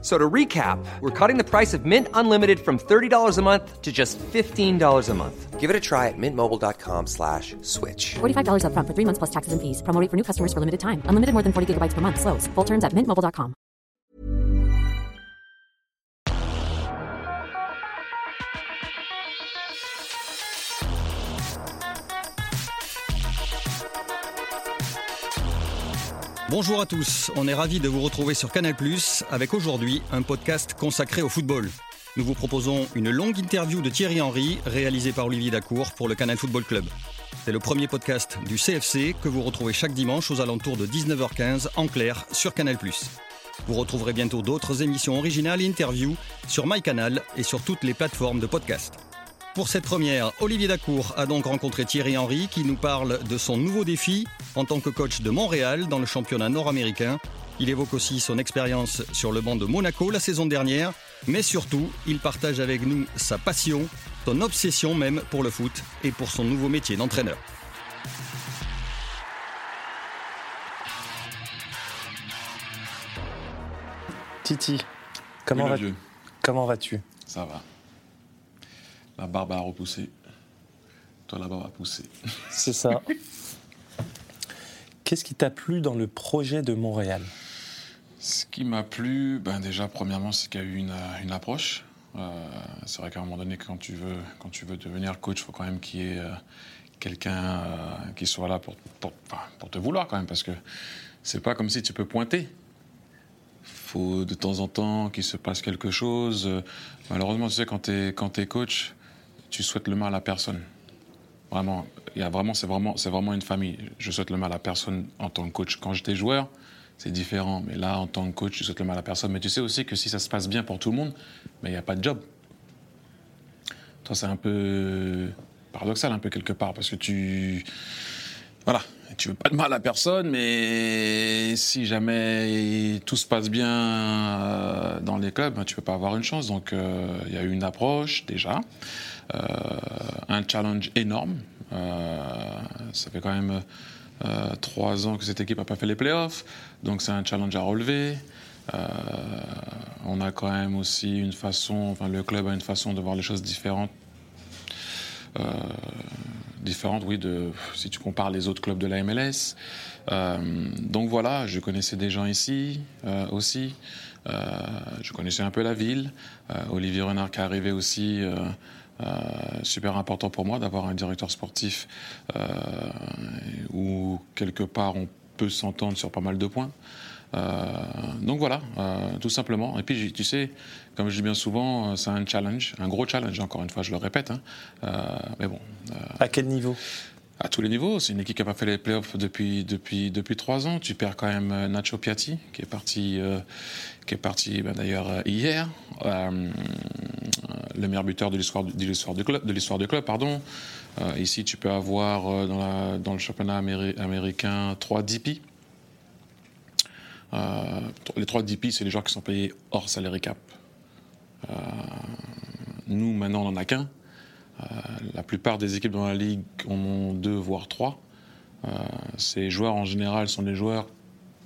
So to recap, we're cutting the price of Mint Unlimited from $30 a month to just $15 a month. Give it a try at mintmobile.com slash switch. $45 upfront for three months plus taxes and fees. Promo for new customers for limited time. Unlimited more than 40 gigabytes per month. Slows. Full terms at mintmobile.com. Bonjour à tous, on est ravis de vous retrouver sur Canal ⁇ avec aujourd'hui un podcast consacré au football. Nous vous proposons une longue interview de Thierry Henry, réalisée par Olivier Dacour pour le Canal Football Club. C'est le premier podcast du CFC que vous retrouvez chaque dimanche aux alentours de 19h15 en clair sur Canal ⁇ Vous retrouverez bientôt d'autres émissions originales et interviews sur MyCanal et sur toutes les plateformes de podcast. Pour cette première, Olivier Dacour a donc rencontré Thierry Henry qui nous parle de son nouveau défi en tant que coach de Montréal dans le championnat nord-américain. Il évoque aussi son expérience sur le banc de Monaco la saison dernière, mais surtout, il partage avec nous sa passion, son obsession même pour le foot et pour son nouveau métier d'entraîneur. Titi, comment, Oui, va- le vieux. comment vas-tu? Ça va. La barbe a repoussé. Toi, la barbe a poussé. C'est ça. Qu'est-ce qui t'a plu dans le projet de Montréal? Ce qui m'a plu, ben déjà, premièrement, c'est qu'il y a eu une, euh, une approche. Euh, c'est vrai qu'à un moment donné, quand tu veux, quand tu veux devenir coach, il faut quand même qu'il y ait euh, quelqu'un euh, qui soit là pour, pour, enfin, pour te vouloir quand même, parce que c'est pas comme si tu peux pointer. faut de temps en temps qu'il se passe quelque chose. Malheureusement, tu sais, quand tu es coach, tu souhaites le mal à personne. Vraiment, vraiment, c'est vraiment, vraiment une famille. Je souhaite le mal à personne en tant que coach. Quand j'étais joueur, c'est différent. Mais là, en tant que coach, je souhaite le mal à personne. Mais tu sais aussi que si ça se passe bien pour tout le monde, mais il n'y a pas de job. Toi, c'est un peu paradoxal, un peu quelque part, parce que tu, voilà, tu veux pas de mal à personne, mais si jamais tout se passe bien euh, dans les clubs, ben, tu peux pas avoir une chance. Donc, euh, il y a eu une approche déjà, un challenge énorme. Euh, ça fait quand même euh, trois ans que cette équipe n'a pas fait les playoffs, donc c'est un challenge à relever. Euh, on a quand même aussi une façon, enfin le club a une façon de voir les choses différentes euh, différente, oui, de, si tu compares les autres clubs de la MLS. Euh, donc voilà, je connaissais des gens ici euh, aussi. Euh, je connaissais un peu la ville. Euh, Olivier Renard qui est arrivé aussi. Euh, super important pour moi d'avoir un directeur sportif euh, où quelque part on peut s'entendre sur pas mal de points. Euh, donc voilà, tout simplement. Et puis tu sais, comme je dis bien souvent, c'est un challenge, un gros challenge. Encore une fois, je le répète. hein. Mais bon, À quel niveau? à tous les niveaux. C'est une équipe qui n'a pas fait les playoffs depuis, depuis, depuis trois ans. Tu perds quand même Nacho Piatti, qui est parti, euh, qui est parti ben, d'ailleurs hier. Euh, le meilleur buteur de l'histoire du club. De l'histoire du club pardon. Euh, ici, tu peux avoir euh, dans, le championnat améri- américain trois DP. Euh, les trois DP, c'est les joueurs qui sont payés hors salary cap. Nous, maintenant, on n'en a qu'un. La plupart des équipes dans la ligue en ont deux, voire trois. Ces joueurs, en général, sont des joueurs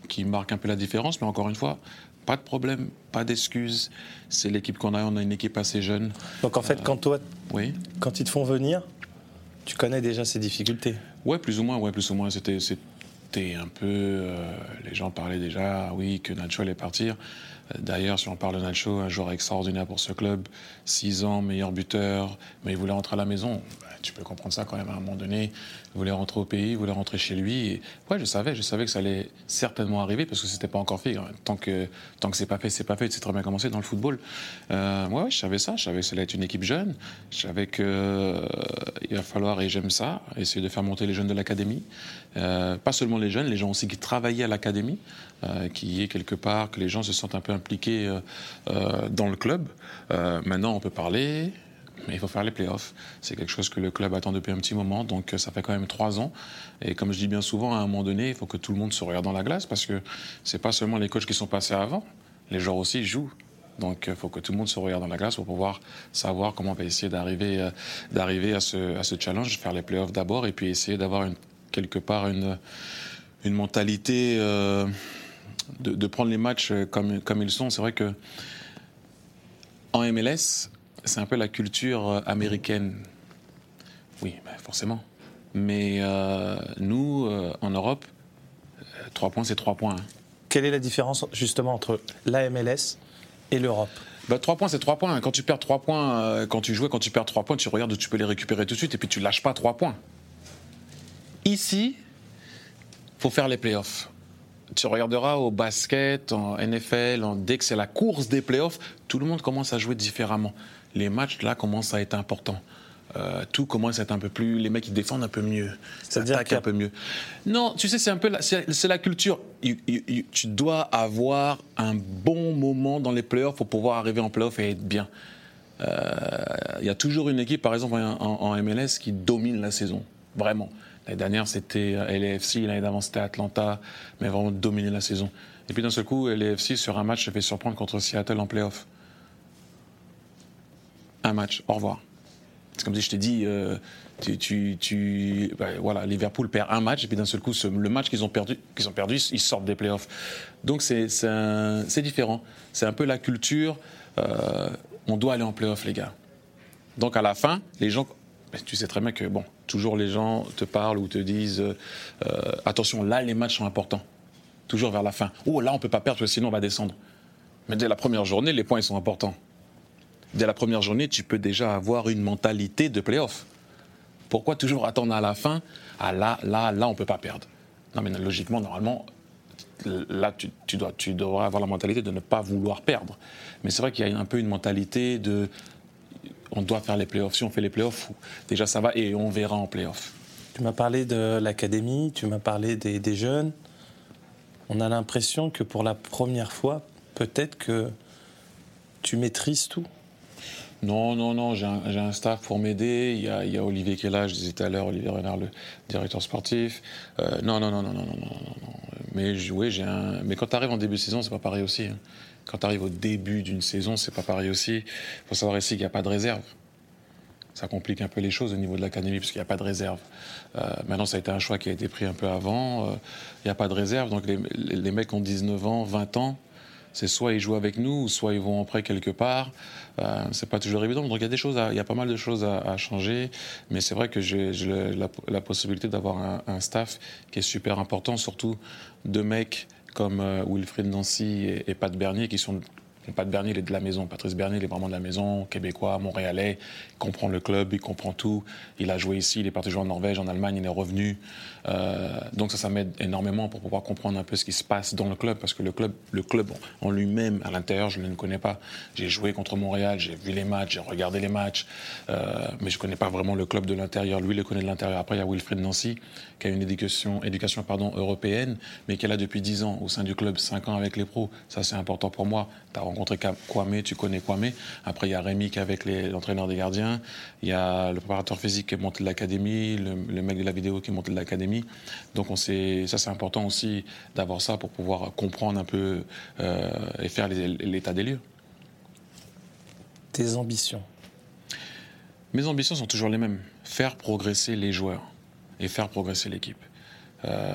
qui marquent un peu la différence, mais encore une fois, pas de problème, pas d'excuses. C'est l'équipe qu'on a, on a une équipe assez jeune. Donc en fait, quand toi, Oui. quand ils te font venir, tu connais déjà ces difficultés. Ouais, plus ou moins, ouais, plus ou moins. C'était, c'était un peu. euh, les gens parlaient déjà, ah oui, que Nacho allait partir. Euh, D'ailleurs, si on parle de Nacho, un joueur extraordinaire pour ce club, 6 ans, meilleur buteur, mais il voulait rentrer à la maison. Bah, tu peux comprendre ça quand même à un moment donné. Voulait rentrer au pays, voulait rentrer chez lui. Et, ouais, je savais, je savais que ça allait certainement arriver parce que c'était pas encore fait. Tant que, tant que c'est pas fait, c'est pas fait. C'est très bien commencé dans le football. Euh, ouais, je savais ça. Je savais que ça allait être une équipe jeune. Je savais que euh, va falloir, et j'aime ça, essayer de faire monter les jeunes de l'académie. Euh, pas seulement les jeunes, les gens aussi qui travaillaient à l'académie, euh, qui est quelque part, que les gens se sentent un peu impliqués dans le club. Maintenant, on peut parler. Mais il faut faire les playoffs. C'est quelque chose que le club attend depuis un petit moment, donc euh, ça fait quand même trois ans. Et comme je dis bien souvent, à un moment donné, il faut que tout le monde se regarde dans la glace parce que c'est pas seulement les coachs qui sont passés avant, les joueurs aussi jouent. Donc il faut que tout le monde se regarde dans la glace pour pouvoir savoir comment on va essayer d'arriver, euh, d'arriver à, ce, à ce challenge, faire les playoffs d'abord et puis essayer d'avoir quelque part une, une mentalité euh, de, de prendre les matchs comme, comme ils sont. C'est vrai que en MLS, c'est un peu la culture euh, américaine. Oui, ben, forcément. Mais euh, nous, euh, en Europe, trois points, c'est trois points. hein. Quelle est la différence justement entre la MLS et l'Europe? Bah, trois points, c'est trois points. Quand tu perds trois points, euh, quand tu joues, quand tu perds trois points, tu regardes où tu peux les récupérer tout de suite et puis tu lâches pas trois points. Ici, faut faire les playoffs. Tu regarderas au basket, en NFL, en, dès que c'est la course des playoffs, tout le monde commence à jouer différemment. Les matchs, là, commencent à être importants. Euh, tout commence à être un peu plus. Les mecs, ils défendent un peu mieux. C'est-à-dire un peu mieux. Non, tu sais, c'est un peu c'est, la culture. You- you- you- tu dois avoir un bon moment dans les playoffs pour pouvoir arriver en playoffs et être bien. Euh, Il y a toujours une équipe, par exemple, en, MLS, qui domine la saison. Vraiment. L'année dernière, c'était euh, LAFC, l'année d'avant, c'était Atlanta, mais vraiment dominer la saison. Et puis d'un seul coup, LAFC, sur un match, se fait surprendre contre Seattle en playoff. Un match, au revoir. C'est comme si je t'ai dit, euh, tu, tu- ben, voilà, Liverpool perd un match et puis d'un seul coup, le match qu'ils ont perdu, ont perdu, ils sortent des playoffs. Donc c'est différent. C'est un peu la culture. euh, on doit aller en playoffs, les gars. Donc à la fin, les gens, tu sais très bien que bon, toujours les gens te parlent ou te disent, euh, attention, là les matchs sont importants. Toujours vers la fin. Oh là on peut pas perdre, sinon on va descendre. Mais dès la première journée, les points ils sont importants dès la première journée, tu peux déjà avoir une mentalité de playoff. Pourquoi toujours attendre à la fin? Ah là, là, là, on peut pas perdre. Non, mais logiquement, normalement, là, tu, dois, devrais avoir la mentalité de ne pas vouloir perdre. Mais c'est vrai qu'il y a un peu une mentalité de on doit faire les playoffs. Si on fait les playoffs, déjà ça va et on verra en playoff. Tu m'as parlé de l'académie, tu m'as parlé des jeunes. On a l'impression que pour la première fois, peut-être que tu maîtrises tout. Non, non, non, j'ai un, un staff pour m'aider. Il il y a Olivier là, je disais tout à l'heure, Olivier Renard, le directeur sportif. Euh, non, non, non, non, non, non, non, non. Mais oui, j'ai un. Mais quand tu arrives en début de saison, c'est pas pareil aussi. hein. Quand tu arrives au début d'une saison, c'est pas pareil aussi. Il faut savoir ici qu'il n'y a pas de réserve. Ça complique un peu les choses au niveau de l'académie parce qu'il n'y a pas de réserve. Euh, maintenant, ça a été un choix qui a été pris un peu avant. Euh, Il n'y a pas de réserve. Donc les- les mecs ont 19 ans, 20 ans. C'est soit ils jouent avec nous, ou soit ils vont en prêt quelque part. Euh, c'est pas toujours évident. Donc il y a des choses, il y a pas mal de choses à, changer. Mais c'est vrai que j'ai la, possibilité d'avoir un, staff qui est super important, surtout de mecs comme euh, Wilfried Nancy et, et Pat Bernier qui sont Pat Bernier, il est de la maison. Patrice Bernier, il est vraiment de la maison, québécois, montréalais. Il comprend le club, il comprend tout. Il a joué ici, il est parti jouer en Norvège, en Allemagne, il est revenu. Euh, donc ça, ça m'aide énormément pour pouvoir comprendre un peu ce qui se passe dans le club. Parce que le club, le club en lui-même, à l'intérieur, je ne le connais pas. J'ai joué contre Montréal, j'ai vu les matchs, j'ai regardé les matchs. euh, mais je ne connais pas vraiment le club de l'intérieur. Lui, il le connaît de l'intérieur. Après, il y a Wilfried Nancy, qui a une éducation, éducation pardon, européenne, mais qui est là depuis 10 ans au sein du club, 5 ans avec les pros. Ça, c'est important pour moi. Tu as rencontré Kwame, tu connais Kwame. Après, il y a Rémi qui est avec l'entraîneur des gardiens. Il y a le préparateur physique qui est monté de l'académie, le, le mec de la vidéo qui est monté de l'académie. Donc, on sait, ça, c'est important aussi d'avoir ça pour pouvoir comprendre un peu euh, et faire l'état des lieux. Tes ambitions. Mes ambitions sont toujours les mêmes. Faire progresser les joueurs et faire progresser l'équipe. Euh,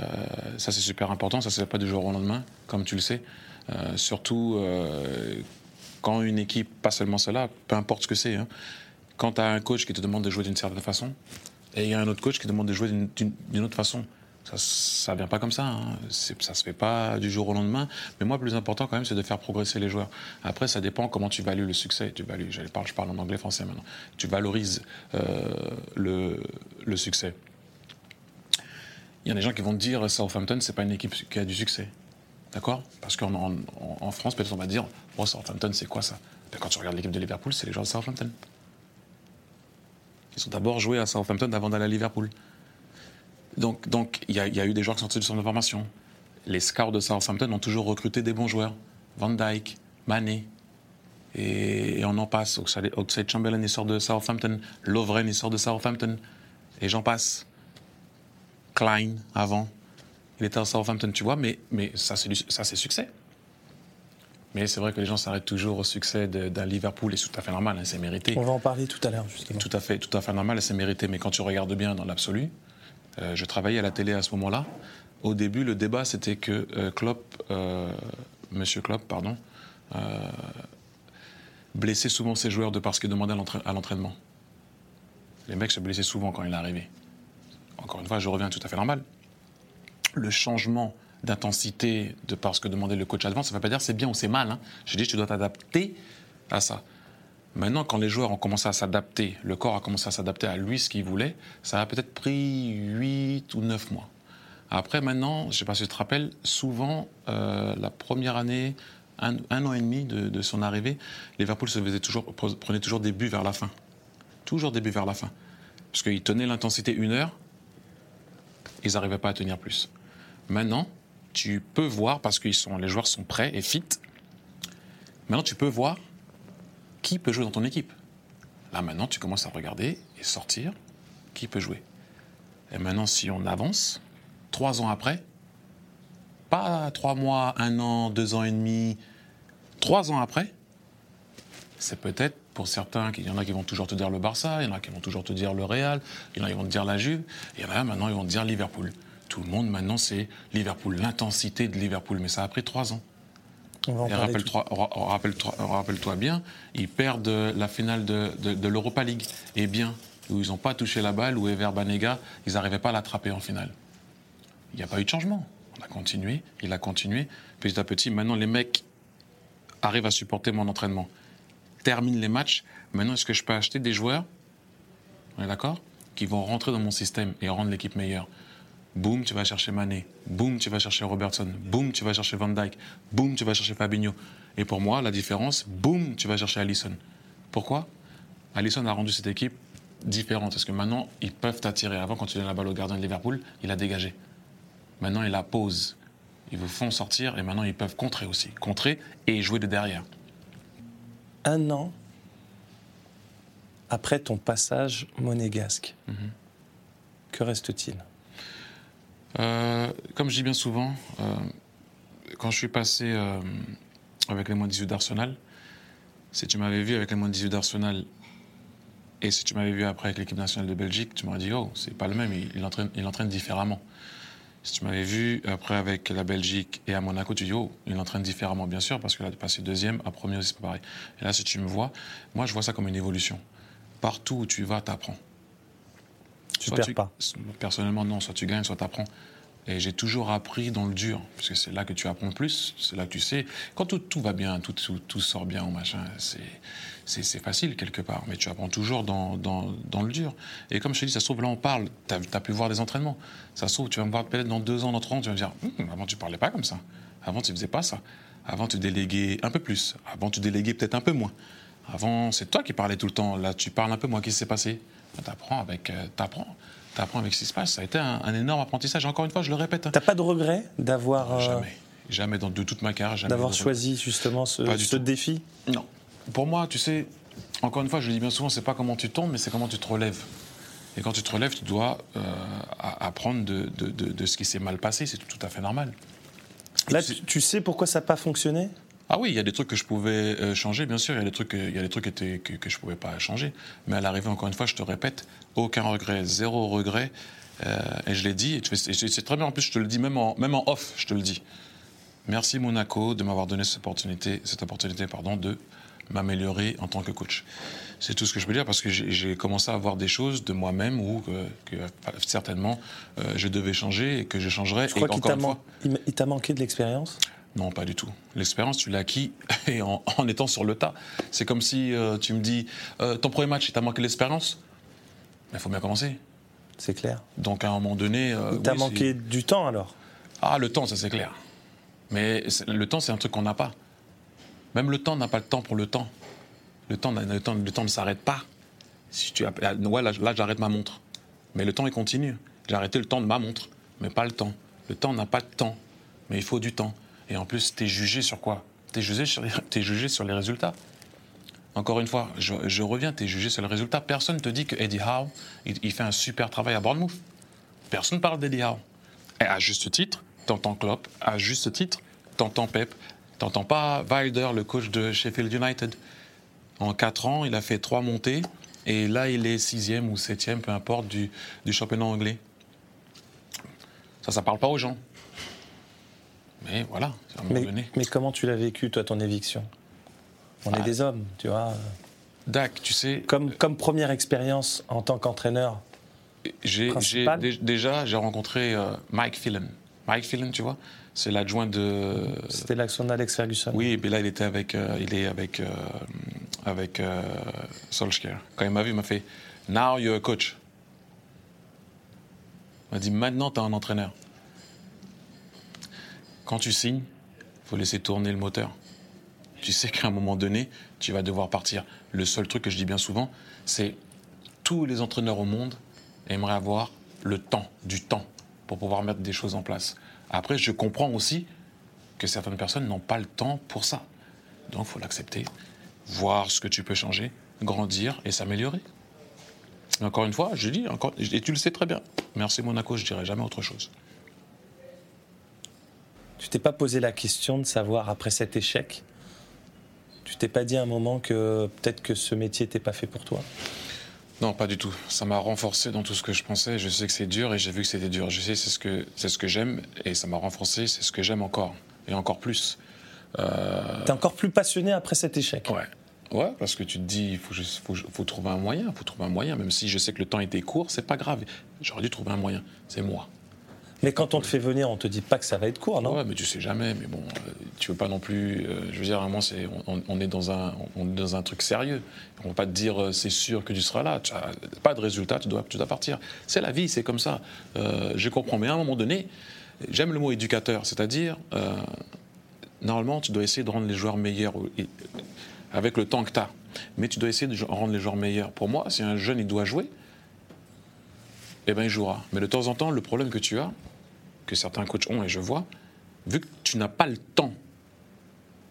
ça, c'est super important. Ça ne se fait pas du jour au lendemain, comme tu le sais. Euh, surtout euh, quand une équipe, pas seulement cela, peu importe ce que c'est, hein, quand tu as un coach qui te demande de jouer d'une certaine façon et il y a un autre coach qui demande de jouer d'une- autre façon. Ça ne vient pas comme ça. Hein. Ça se fait pas du jour au lendemain. Mais moi, le plus important quand même, c'est de faire progresser les joueurs. Après, ça dépend comment tu values le succès. Tu values, je parle, je parle en anglais, français maintenant. Tu valorises euh, le, le succès. Il y a des gens qui vont te dire Southampton, c'est pas une équipe qui a du succès. D'accord Parce qu'en en, en- en France, peut-être on va dire oh, Southampton, c'est quoi ça Ben, Quand tu regardes l'équipe de Liverpool, c'est les joueurs de Southampton. Ils ont d'abord joué à Southampton avant d'aller à Liverpool. Donc, donc il y, a- y a eu des joueurs qui sont sortis du centre de formation. Les scouts de Southampton ont toujours recruté des bons joueurs. Van Dyke, Mané. Et, on en passe. Oxlade Chamberlain, il sort de Southampton. Lovren, il sort de Southampton. Et j'en passe. Klein, avant. Il était à Southampton, tu vois, mais, mais ça, c'est succès. Mais c'est vrai que les gens s'arrêtent toujours au succès d'un Liverpool, et c'est tout à fait normal, hein, c'est mérité. On va en parler tout à l'heure, justement. Tout à fait, tout à fait normal c'est mérité. Mais quand tu regardes bien dans l'absolu, euh, je travaillais à la télé à ce moment-là. Au début, le débat c'était que euh, Klopp, euh, Monsieur Klopp, pardon, euh, blessait souvent ses joueurs de parce qu'il demandait à l'entra- à l'entraînement. Les mecs se blessaient souvent quand il est arrivé. Encore une fois, je reviens tout à fait normal. Le changement d'intensité de par ce que demandait le coach avant, ça ne veut pas dire c'est bien ou c'est mal. Hein. Je dis tu dois t'adapter à ça. Maintenant, quand les joueurs ont commencé à s'adapter, le corps a commencé à s'adapter à lui, ce qu'il voulait, ça a peut-être pris 8 ou 9 mois. Après, maintenant, je ne sais pas si tu te rappelles, souvent, euh, la première année, un, an et demi de, son arrivée, Liverpool se prenait toujours des buts vers la fin. Toujours des buts vers la fin. Parce qu'ils tenaient l'intensité une heure, ils n'arrivaient pas à tenir plus. Maintenant, tu peux voir, parce que sont, les joueurs sont prêts et fit, maintenant tu peux voir qui peut jouer dans ton équipe. Là maintenant, tu commences à regarder et sortir qui peut jouer. Et maintenant, si on avance, trois ans après, pas trois mois, un an, deux ans et demi, trois ans après, c'est peut-être pour certains, il y en a qui vont toujours te dire le Barça, il y en a qui vont toujours te dire le Real, il y en a qui vont te dire la Juve, il y en a maintenant, ils vont te dire Liverpool. Tout le monde maintenant, c'est Liverpool, l'intensité de Liverpool, mais ça a pris trois ans. Rappelle-toi ra- rappelle-toi- rappelle-toi bien, ils perdent la finale de, de- de l'Europa League. Et bien, où ils n'ont pas touché la balle, où Ever Banega, ils n'arrivaient pas à l'attraper en finale. Il n'y a pas eu de changement. On a continué, il a continué. Petit à petit, maintenant, les mecs arrivent à supporter mon entraînement. Terminent les matchs. Maintenant, est-ce que je peux acheter des joueurs, on est d'accord, qui vont rentrer dans mon système et rendre l'équipe meilleure Boum, tu vas chercher Mané. Boum, tu vas chercher Robertson. Boum, tu vas chercher Van Dyke. Boum, tu vas chercher Fabinho. Et pour moi, la différence, boum, tu vas chercher Allison. Pourquoi? Allison a rendu cette équipe différente. Parce que maintenant, ils peuvent t'attirer. Avant, quand tu donnes la balle au gardien de Liverpool, il a dégagé. Maintenant, il la pose. Ils vous font sortir et maintenant, ils peuvent contrer aussi. Contrer et jouer de derrière. Un an après ton passage monégasque, Mhm. que reste-t-il? Euh, comme je dis bien souvent, euh, quand je suis passé euh, avec les moins 18 d'Arsenal, si tu m'avais vu avec les moins 18 d'Arsenal et si tu m'avais vu après avec l'équipe nationale de Belgique, tu m'aurais dit oh c'est pas le même, il, entraîne, différemment. Si tu m'avais vu après avec la Belgique et à Monaco, tu dis oh il entraîne différemment bien sûr parce que là de passer deuxième à premier c'est pas pareil. Et là si tu me vois, moi je vois ça comme une évolution. Partout où tu vas, t'apprends. Tu perds pas. Personnellement, non. Soit tu gagnes, soit tu apprends. Et j'ai toujours appris dans le dur, parce que c'est là que tu apprends plus, c'est là que tu sais. Quand tout, tout va bien, tout, tout, tout sort bien ou machin, c'est, facile quelque part, mais tu apprends toujours dans, dans, dans le dur. Et comme je te dis, ça se trouve, là on parle, tu as, pu voir des entraînements. Ça se trouve, tu vas me voir peut-être dans deux ans, dans trois ans, tu vas me dire, Hum, avant tu parlais pas comme ça. Avant tu faisais pas ça. Avant tu déléguais un peu plus. Avant tu déléguais peut-être un peu moins. Avant, c'est toi qui parlais tout le temps. Là, tu parles un peu moins. Qu'est-ce qui s'est passé? Tu apprends avec, euh, t'apprends. T'apprends avec ce qui se passe. Ça a été un, un énorme apprentissage. Encore une fois, je le répète. hein. T'as pas de regret d'avoir euh, Jamais. Jamais dans, de toute ma carrière. d'avoir choisi justement ce, ce tout. défi? Non. Pour moi, tu sais, encore une fois, je le dis bien souvent, c'est pas comment tu tombes, mais c'est comment tu te relèves. Et quand tu te relèves, tu dois euh, apprendre de, de- de- de ce qui s'est mal passé. C'est tout à fait normal. Là, tu sais pourquoi ça n'a pas fonctionné? Ah oui, il y a des trucs que je pouvais euh, changer, bien sûr. Il y a des trucs, que- il y a des trucs qui étaient- que, que je ne pouvais pas changer. Mais à l'arrivée, encore une fois, je te répète, aucun regret, zéro regret. Euh, et je l'ai dit, et c'est très bien. En plus, je te le dis, même en, même en off, je te le dis. Merci Monaco de m'avoir donné cette opportunité, cette opportunité pardon, de m'améliorer en tant que coach. C'est tout ce que je peux dire parce que j'ai commencé à voir des choses de moi-même où euh, que, que, certainement euh, je devais changer et que je changerais. Tu crois qu'il encore t'a une man- fois, il- il t'a manqué de l'expérience? Non, pas du tout. L'expérience, tu l'as acquis et en, en étant sur le tas. C'est comme si euh, tu me dis euh, ton premier match, il t'a manqué l'expérience? Mais il faut bien commencer. C'est clair. Donc à un moment donné. euh, Il t'a oui, manqué du temps alors? Ah, le temps, ça c'est clair. Mais le temps, c'est un truc qu'on n'a pas. Même le temps n'a pas le temps pour le temps. Le temps, le temps, le temps ne s'arrête pas. Si tu là, ouais, là, là, j'arrête ma montre. Mais le temps, il continue. J'ai arrêté le temps de ma montre, mais pas le temps. Le temps n'a pas de temps, mais il faut du temps. Et en plus, tu es jugé sur quoi? Tu es jugé sur, t'es jugé sur les résultats. Encore une fois, je, reviens, tu es jugé sur le résultat. Personne ne te dit que Eddie Howe, il, fait un super travail à Bournemouth. Personne ne parle d'Eddie Howe. Et à juste titre, t'entends Klopp. À juste titre, t'entends Pep. T'entends pas Wilder, le coach de Sheffield United. En quatre ans, il a fait trois montées. Et là, il est sixième ou septième, peu importe, du, du championnat anglais. Ça, ça parle pas aux gens. Mais voilà, à un moment Mais, donné. mais comment tu l'as vécu, toi, ton éviction? On est Ah. des hommes, tu vois. Dak, tu sais, Comme, comme première expérience en tant qu'entraîneur, J'ai, déjà, j'ai rencontré euh, Mike Phelan. Mike Phelan, tu vois, c'est l'adjoint de. c'était l'action d'Alex Ferguson. Oui, mais là, il était avec, euh, il est avec, euh, avec euh, Solskjaer. Quand il m'a vu, il m'a fait Now you're a coach. Il m'a dit Maintenant, tu es un entraîneur. Quand tu signes, il faut laisser tourner le moteur. Tu sais qu'à un moment donné, tu vas devoir partir. Le seul truc que je dis bien souvent, c'est tous les entraîneurs au monde aimeraient avoir le temps, du temps, pour pouvoir mettre des choses en place. Après, je comprends aussi que certaines personnes n'ont pas le temps pour ça. Donc, il faut l'accepter, voir ce que tu peux changer, grandir et s'améliorer. Encore une fois, je dis, encore, et tu le sais très bien, merci Monaco, je dirais jamais autre chose. Tu t'es pas posé la question de savoir, après cet échec, tu t'es pas dit à un moment que peut-être que ce métier n'était pas fait pour toi? Non, pas du tout. Ça m'a renforcé dans tout ce que je pensais. Je sais que c'est dur et j'ai vu que c'était dur. Je sais c'est ce que c'est ce que j'aime et ça m'a renforcé. C'est ce que j'aime encore et encore plus. Euh, T'es encore plus passionné après cet échec? Ouais. Ouais, parce que tu te dis, il faut, juste- faut, faut trouver un moyen, faut trouver un moyen, même si je sais que le temps était court, c'est pas grave. J'aurais dû trouver un moyen, c'est moi. Mais quand on te fait venir, on te dit pas que ça va être court, non? Ouais, mais tu sais jamais, mais bon, euh, tu veux pas non plus, euh, je veux dire, à un moment, c'est, on, est dans un, on est dans un truc sérieux. On va pas te dire, euh, c'est sûr que tu seras là, tu as pas de résultat, tu dois, tu dois partir. C'est la vie, c'est comme ça. Je comprends, mais à un moment donné, j'aime le mot éducateur, c'est-à-dire, normalement, tu dois essayer de rendre les joueurs meilleurs avec le temps que tu as. Mais tu dois essayer de rendre les joueurs meilleurs. Pour moi, si un jeune, il doit jouer, eh ben, il jouera. Mais de temps en temps, le problème que tu as, que certains coachs ont, et je vois, vu que tu n'as pas le temps,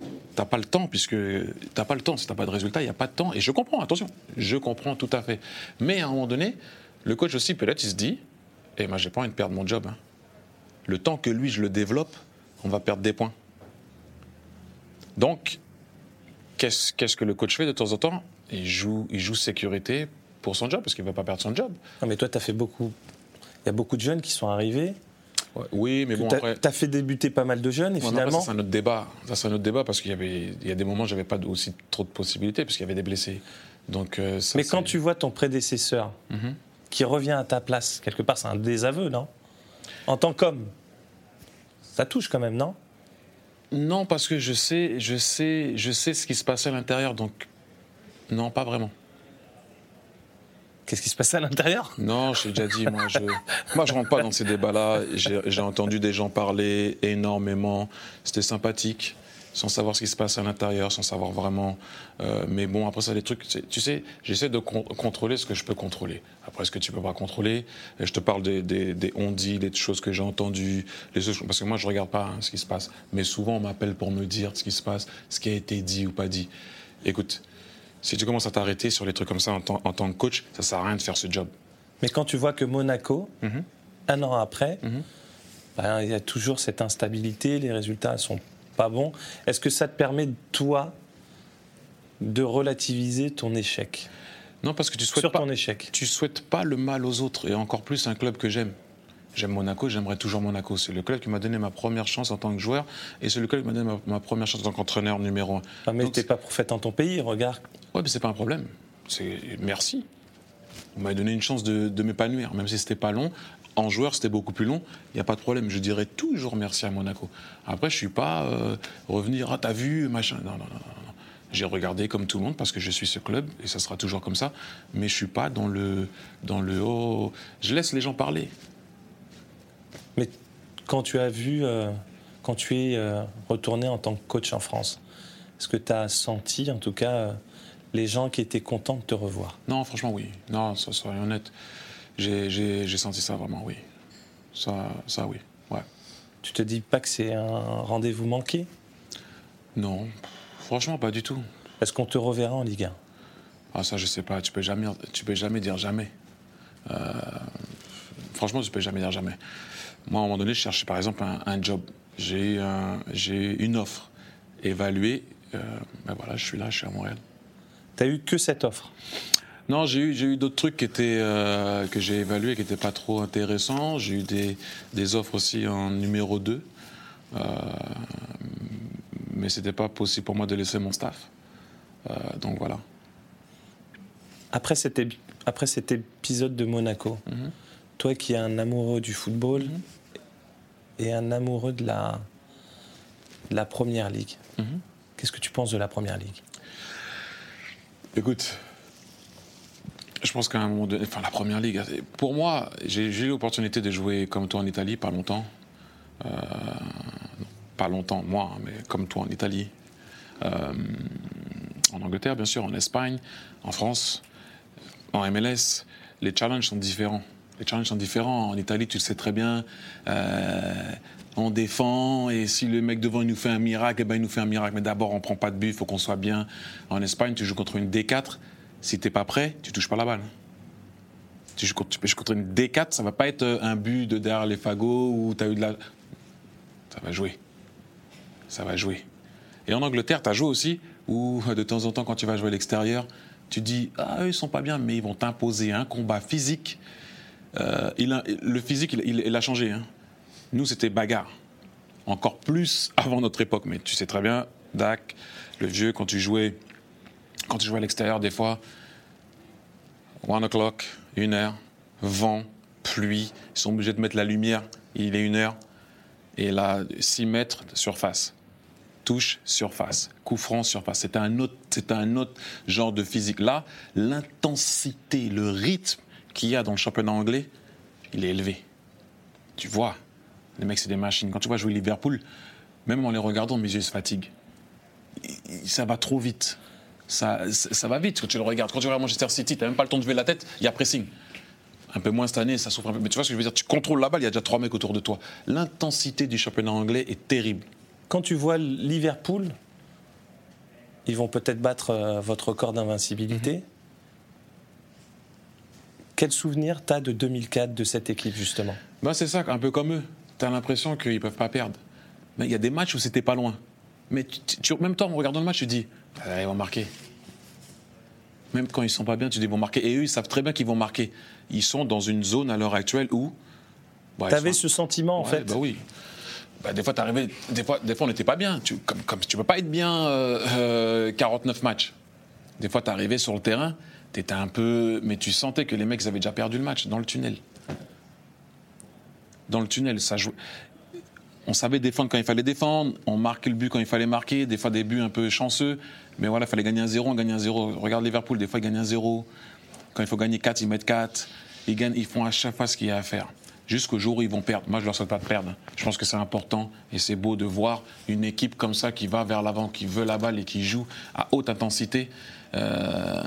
tu n'as pas le temps, puisque tu n'as pas le temps, si tu n'as pas de résultat, il n'y a pas de temps. Et je comprends, attention, je comprends tout à fait. Mais à un moment donné, le coach aussi, peut-être, il se dit, eh ben, j'ai pas envie de perdre mon job. hein. Le temps que lui, je le développe, on va perdre des points. Donc, qu'est-ce qu'est-ce que le coach fait de temps en temps? Il joue, il joue sécurité pour son job, parce qu'il ne va pas perdre son job. Non, mais toi, tu as fait beaucoup. Il y a beaucoup de jeunes qui sont arrivés. Oui, mais bon, tu après... as, fait débuter pas mal de jeunes et Ouais, finalement. ça, c'est un autre débat. Ça, c'est un autre débat parce qu'il y avait, il y a des moments où j'avais pas aussi trop de possibilités parce qu'il y avait des blessés. Donc, euh, ça, mais quand tu vois ton prédécesseur Mhm. qui revient à ta place, quelque part, c'est un désaveu, non? En tant qu'homme, ça touche quand même, non? Non, parce que je sais, je sais, je sais ce qui se passait à l'intérieur. Donc, non, pas vraiment. Qu'est-ce qui se passe à l'intérieur? Non, j'ai déjà dit, moi je, moi je rentre pas dans ces débats-là. J'ai entendu des gens parler énormément. C'était sympathique, sans savoir ce qui se passe à l'intérieur, sans savoir vraiment. Euh, mais bon, après ça, des trucs, tu sais, j'essaie de con- contrôler ce que je peux contrôler. Après, ce que tu peux pas contrôler, je te parle des, des, des on-dit, des choses que j'ai entendues, les choses- parce que moi je regarde pas hein, ce qui se passe. Mais souvent, on m'appelle pour me dire ce qui se passe, ce qui a été dit ou pas dit. Écoute, si tu commences à t'arrêter sur les trucs comme ça en, tant- en tant que coach, ça sert à rien de faire ce job. Mais quand tu vois que Monaco, Mhm. un an après, Mhm. ben, il y a toujours cette instabilité, les résultats sont pas bons. Est-ce que ça te permet, toi, de relativiser ton échec? Non, parce que tu souhaites Sur pas, ton échec. tu souhaites pas le mal aux autres, et encore plus un club que j'aime. J'aime Monaco, j'aimerais toujours Monaco. C'est le club qui m'a donné ma première chance en tant que joueur, et c'est le club qui m'a donné ma, ma première chance en tant qu'entraîneur numéro un. Ah, mais t'es pas prophète en ton pays, regarde. Ouais, mais c'est pas un problème. C'est merci. Vous m'avez donné une chance de, de m'épanouir, même si c'était pas long. En joueur, c'était beaucoup plus long. Il n'y a pas de problème. Je dirais toujours merci à Monaco. Après, je suis pas euh, revenir. Ah, t'as vu, machin. Non, non, non, non. J'ai regardé comme tout le monde parce que je suis ce club et ça sera toujours comme ça. Mais je suis pas dans le dans le haut. Je laisse les gens parler. Mais quand tu as vu, euh, quand tu es euh, retourné en tant que coach en France, est-ce que tu as senti, en tout cas, euh, les gens qui étaient contents de te revoir? Non, franchement, oui. Non, ça, soyons honnête. J'ai j'ai- j'ai senti ça vraiment, oui. Ça, ça, oui. Ouais. Tu te dis pas que c'est un rendez-vous manqué? Non, franchement, pas du tout. Est-ce qu'on te reverra en Ligue 1 Ah, ça, je sais pas. Tu peux jamais, tu peux jamais dire jamais. Franchement, tu peux jamais dire jamais. Moi, à un moment donné, je cherchais par exemple un, un job. J'ai un- j'ai une offre évaluée. Euh, ben voilà, je suis là, je suis à Montréal. T'as eu que cette offre? Non, j'ai eu, eu d'autres trucs qui étaient, euh, que j'ai évalués qui n'étaient pas trop intéressants. J'ai eu des, des offres aussi en numéro 2. Euh, mais c'était pas possible pour moi de laisser mon staff. Euh, donc voilà. après cet, épi- après cet épisode de Monaco, Mhm. Toi qui es un amoureux du football et un amoureux de la, de la Première Ligue, Mhm. qu'est-ce que tu penses de la Première Ligue? Écoute, je pense qu'à un moment donné, enfin la première ligue, pour moi, j'ai j'ai eu l'opportunité de jouer comme toi en Italie, pas longtemps. Euh, pas longtemps, moi, hein, mais comme toi en Italie. Euh, en Angleterre, bien sûr, en Espagne, en France, en MLS. Les challenges sont différents. Les challenges sont différents. En Italie, tu le sais très bien. euh, on défend et si le mec devant nous fait un miracle, eh ben, il nous fait un miracle. Mais d'abord, on prend pas de but, il faut qu'on soit bien. En Espagne, tu joues contre une D4. Si t'es pas prêt, tu touches pas la balle. Tu joues contre, une D4, ça va pas être un but de derrière les fagots ou tu as eu de la. Ça va jouer. Ça va jouer. Et en Angleterre, tu as joué aussi où de temps en temps, quand tu vas jouer à l'extérieur, tu dis Ah, eux, ils sont pas bien, mais ils vont t'imposer un combat physique. Euh, il le physique, il, a changé. hein. Nous, c'était bagarre. Encore plus avant notre époque. Mais tu sais très bien, Dak, le vieux, quand tu jouais, quand tu jouais à l'extérieur, des fois, one o'clock, une heure, vent, pluie, ils sont obligés de mettre la lumière, il est une heure, et là, 6 mètres de surface. Touche, surface. Coup franc, surface. C'était un, un autre genre de physique. Là, l'intensité, le rythme qu'il y a dans le championnat anglais, il est élevé. Tu vois, les mecs, c'est des machines. Quand tu vois jouer Liverpool, même en les regardant, mes yeux se fatiguent. Ça va trop vite. Ça, ça, ça va vite quand tu le regardes. Quand tu regardes Manchester City, tu n'as même pas le temps de lever la tête, il y a pressing. Un peu moins cette année, ça souffre un peu. Mais tu vois ce que je veux dire? Tu contrôles la balle, il y a déjà trois mecs autour de toi. L'intensité du championnat anglais est terrible. Quand tu vois Liverpool, ils vont peut-être battre euh, votre record d'invincibilité. Quel souvenir t'as de 2004 de cette équipe justement? Ben, c'est ça, un peu comme eux. Tu as l'impression qu'ils peuvent pas perdre. Mais il y a des matchs où c'était pas loin. Mais tu, tu- tu- en même temps, en regardant le match, tu dis Ah, ils vont marquer. Même quand ils sont pas bien, tu dis ils vont marquer. Et eux, ils savent très bien qu'ils vont marquer. Ils sont dans une zone à l'heure actuelle où. bah, T'avais sont- ce sentiment en Ouais, fait Bah oui. Bah, des fois, t'arrivais- des fois, des fois, on n'était pas bien. Tu, comme, comme tu peux pas être bien euh, euh, 49 matchs. Des fois, t'arrivais sur le terrain, t'étais un peu, mais tu sentais que les mecs avaient déjà perdu le match dans le tunnel. Dans le tunnel, ça jouait. On savait défendre quand il fallait défendre, on marquait le but quand il fallait marquer, des fois des buts un peu chanceux, mais voilà, il fallait gagner un 0, on gagnait un 0. Regarde Liverpool, des fois ils gagnent un 0. Quand il faut gagner 4, ils mettent 4. Ils, gagnent, ils font à chaque fois ce qu'il y a à faire. Jusqu'au jour où ils vont perdre. Moi, je ne leur souhaite pas de perdre. Je pense que c'est important et c'est beau de voir une équipe comme ça qui va vers l'avant, qui veut la balle et qui joue à haute intensité. Euh,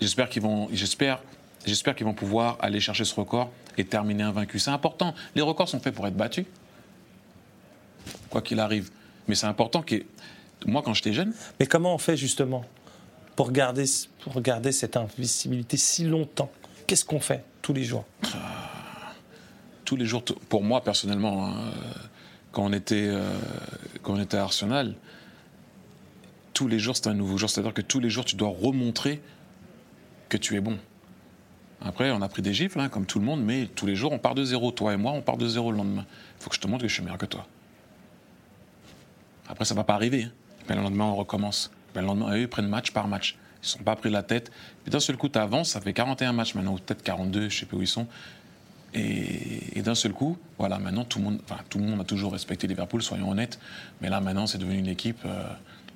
j'espère qu'ils vont, j'espère, j'espère qu'ils vont pouvoir aller chercher ce record et terminer invaincu. C'est important. Les records sont faits pour être battus, quoi qu'il arrive. Mais c'est important que moi, quand j'étais jeune, Mais comment on fait justement pour garder, pour garder cette invisibilité si longtemps? Qu'est-ce qu'on fait tous les jours? Tous les jours, pour moi personnellement, hein, euh, quand, on était, euh, quand on était à Arsenal, tous les jours c'est un nouveau jour. C'est-à-dire que tous les jours tu dois remontrer que tu es bon. Après, on a pris des gifles, hein, comme tout le monde, mais tous les jours on part de zéro. Toi et moi, on part de zéro le lendemain. Il faut que je te montre que je suis meilleur que toi. Après, ça va pas arriver. hein. Le lendemain, on recommence. Le lendemain, eux, ils prennent match par match. Ils ne sont pas pris la tête. D'un seul coup, tu avances, ça fait 41 matchs maintenant, ou peut-être 42, je sais pas où ils sont. Et, d'un seul coup, voilà, maintenant tout le monde, tout le monde a toujours respecté Liverpool, soyons honnêtes. Mais là maintenant, c'est devenu une équipe, euh,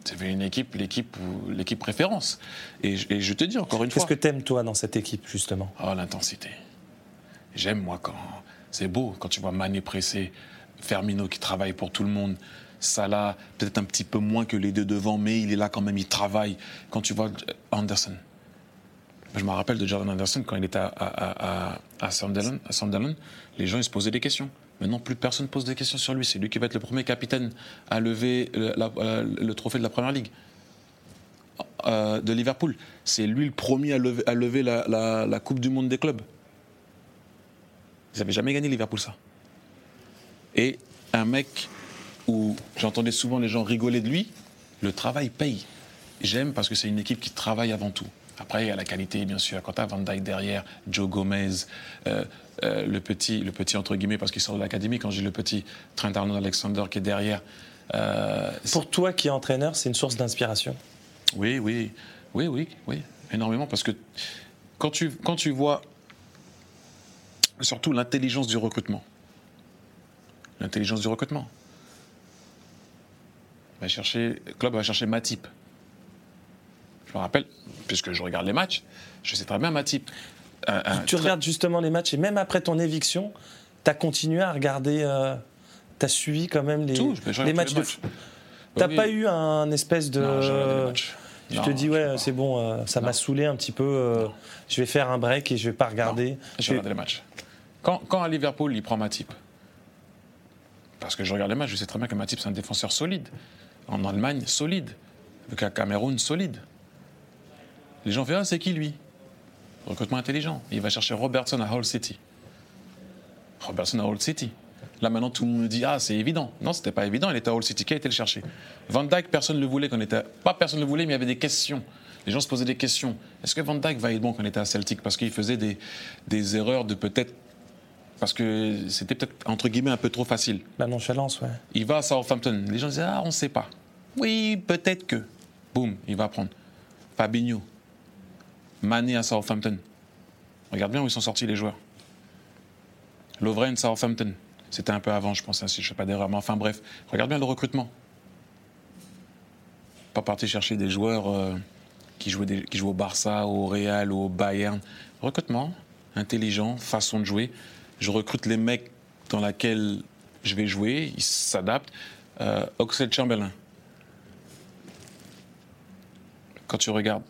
c'est devenu une équipe, l'équipe, l'équipe préférence. Et, je- et je te dis encore une Qu'est-ce fois, que t'aimes toi dans cette équipe justement? Oh l'intensité. J'aime moi quand c'est beau quand tu vois Mané pressé, Fermino qui travaille pour tout le monde. Salah, peut-être un petit peu moins que les deux devant, mais il est là quand même, il travaille. Quand tu vois euh, Anderson, je me rappelle de Jordan Anderson quand il était à, à, à, à Sunderland, à Sunderland, les gens ils se posaient des questions. Maintenant, plus personne pose des questions sur lui. C'est lui qui va être le premier capitaine à lever le, la- euh, le trophée de la Première Ligue. euh, de Liverpool. C'est lui le premier à lever, la- la Coupe du Monde des clubs. Ils n'avaient jamais gagné Liverpool, ça. Et un mec où j'entendais souvent les gens rigoler de lui, le travail paye. J'aime parce que c'est une équipe qui travaille avant tout. Après, il y a la qualité, bien sûr. Quand tu as Van Dyke derrière, Joe Gomez, euh, euh, le petit, le petit entre guillemets, parce qu'il sort de l'académie, quand je dis le petit, Trent Arnold-Alexander qui est derrière. euh, Pour toi qui es entraîneur, c'est une source d'inspiration? oui, oui, oui, oui, oui, énormément. Parce que quand tu, quand tu vois surtout l'intelligence du recrutement, l'intelligence du recrutement, va chercher, club va chercher Matip. Je me rappelle, puisque je regarde les matchs, je sais très bien. Un- un Tu très- regardes justement les matchs et même après ton éviction, tu as continué à regarder, tu as suivi quand même les, Tout, je matchs de foot. Bah T'as oui. pas eu un espèce de. Non, Non, te dis, je ouais, c'est bon, euh, ça m'a saoulé un petit peu, euh, je vais faire un break et je vais pas regarder. Je- regardé les matchs. Quand, quand à Liverpool, il prend Matip, parce que je regarde les matchs, je sais très bien que Matip, c'est un défenseur solide. En Allemagne, solide. Le Cameroun, solide. Les gens font Ah, c'est qui lui? Recrutement intelligent. Il va chercher Robertson à Hull City. Robertson à Hull City. Là maintenant, tout le monde dit Ah, c'est évident. Non, c'était pas évident. Il était à Hull City. Qui a été le chercher? Van Dyke, personne ne le voulait quand on était. Pas personne ne le voulait, mais il y avait des questions. Les gens se posaient des questions. Est-ce que Van Dyke va être bon quand on était à Celtic? Parce qu'il faisait des, des erreurs de peut-être. Parce que c'était peut-être, entre guillemets, un peu trop facile. La nonchalance, ouais. Il va à Southampton. Les gens disaient Ah, on ne sait pas. Oui, peut-être que. Boum, il va prendre. Fabinho. Mané à Southampton. Regarde bien où ils sont sortis les joueurs. Lovren, Southampton. C'était un peu avant, je pense, hein, si je ne fais pas d'erreur. Mais enfin, bref, regarde bien le recrutement. Pas parti chercher des joueurs euh, qui, jouent au Barça, au Real, au Bayern. Recrutement, intelligent, façon de jouer. Je recrute les mecs dans laquelle je vais jouer, ils s'adaptent. Euh, Oxlade Chamberlain. Quand tu regardes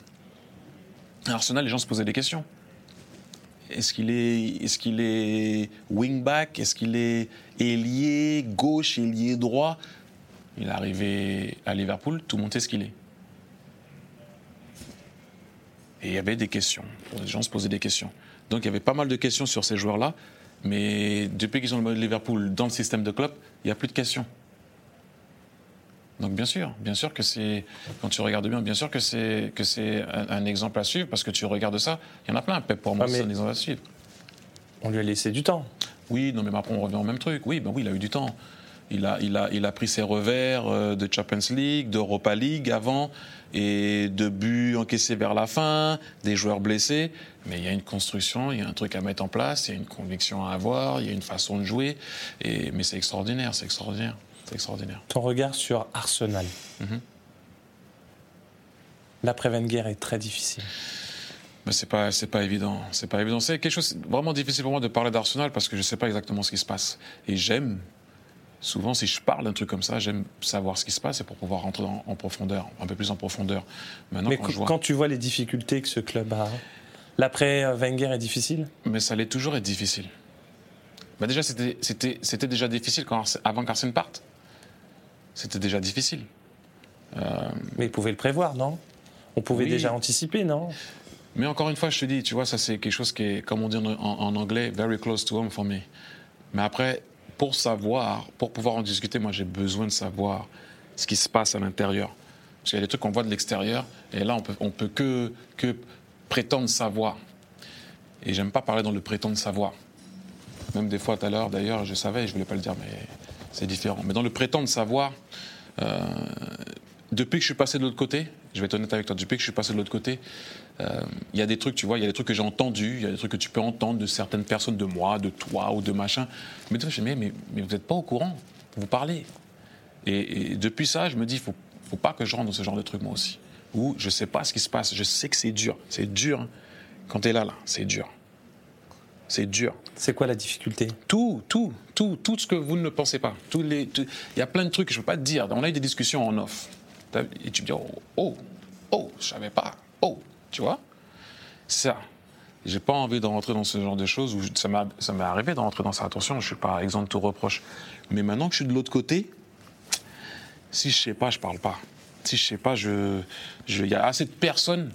à Arsenal, les gens se posaient des questions. Est-ce qu'il est, est, qu'il est wingback? Est-ce qu'il est ailier gauche, ailier droit? Il est arrivé à Liverpool, tout le monde sait ce qu'il est. Et il y avait des questions. Les gens se posaient des questions. Donc il y avait pas mal de questions sur ces joueurs-là. Mais depuis qu'ils ont le mode Liverpool dans le système de club, il n'y a plus de questions. Donc bien sûr, bien sûr que c'est, quand tu regardes bien, bien sûr que c'est que c'est un, un exemple à suivre parce que tu regardes ça, il y en a plein. Pep pour moi, Ah, c'est un exemple à suivre. On lui a laissé du temps. Oui, non mais après on revient au même truc. Oui, ben oui, il a eu du temps. Il a, il a, il a pris ses revers euh, de Champions League, d'Europa League avant, et de buts encaissés vers la fin, des joueurs blessés. Mais il y a une construction, il y a un truc à mettre en place, il y a une conviction à avoir, il y a une façon de jouer. Et, mais c'est extraordinaire, c'est extraordinaire, c'est extraordinaire. Ton regard sur Arsenal. Mhm. L'après-Wenger est très difficile. Mais c'est pas, c'est pas évident. C'est pas évident. C'est quelque chose vraiment difficile pour moi de parler d'Arsenal parce que je sais pas exactement ce qui se passe. Et j'aime, souvent, si je parle d'un truc comme ça, j'aime savoir ce qui se passe et pour pouvoir rentrer en, en profondeur, un peu plus en profondeur. Maintenant, Mais quand qu- je vois. quand tu vois les difficultés que ce club a, l'après-Wenger est difficile? Mais ça allait toujours être difficile. Bah déjà, c'était, déjà difficile quand, avant qu'Arsène parte. C'était déjà difficile. Mais il pouvait le prévoir, non? On pouvait Oui. déjà anticiper, non? Mais encore une fois, je te dis, tu vois, ça c'est quelque chose qui est, comme on dit en anglais, very close to home for me. Mais après, pour savoir, pour pouvoir en discuter, moi j'ai besoin de savoir ce qui se passe à l'intérieur. Parce qu'il y a des trucs qu'on voit de l'extérieur, et là on peut, on peut que, que prétendre savoir. Et j'aime pas parler dans le prétendre savoir. Même des fois tout à l'heure, d'ailleurs, je savais, je voulais pas le dire, mais c'est différent. Mais dans le prétendre savoir, euh, depuis que je suis passé de l'autre côté, je vais être honnête avec toi, depuis que je suis passé de l'autre côté, euh, il y a des trucs, tu vois, il y a des trucs que j'ai entendus, il y a des trucs que tu peux entendre de certaines personnes, de moi, de toi ou de machin. Mais toi, je me dis, mais, mais vous n'êtes pas au courant, vous parlez. Et, et depuis ça, je me dis, il faut, faut pas que je rentre dans ce genre de truc moi aussi. Où je sais pas ce qui se passe, je sais que c'est dur, c'est dur. hein. Quand tu es là, là, c'est dur. C'est dur C'est quoi la difficulté? Tout, tout, tout, ce que vous ne pensez pas. Il y a plein de trucs que je ne peux pas te dire. On a eu des discussions en off. Et tu me dis, oh, oh, oh, je savais pas. Oh, tu vois Ça. J'ai pas envie de rentrer dans ce genre de choses où ça m'est arrivé de rentrer dans ça. Attention, je suis pas exempt de tout reproche. Mais maintenant que je suis de l'autre côté, si je sais pas, je parle pas. si je sais pas, je- il y a assez de personnes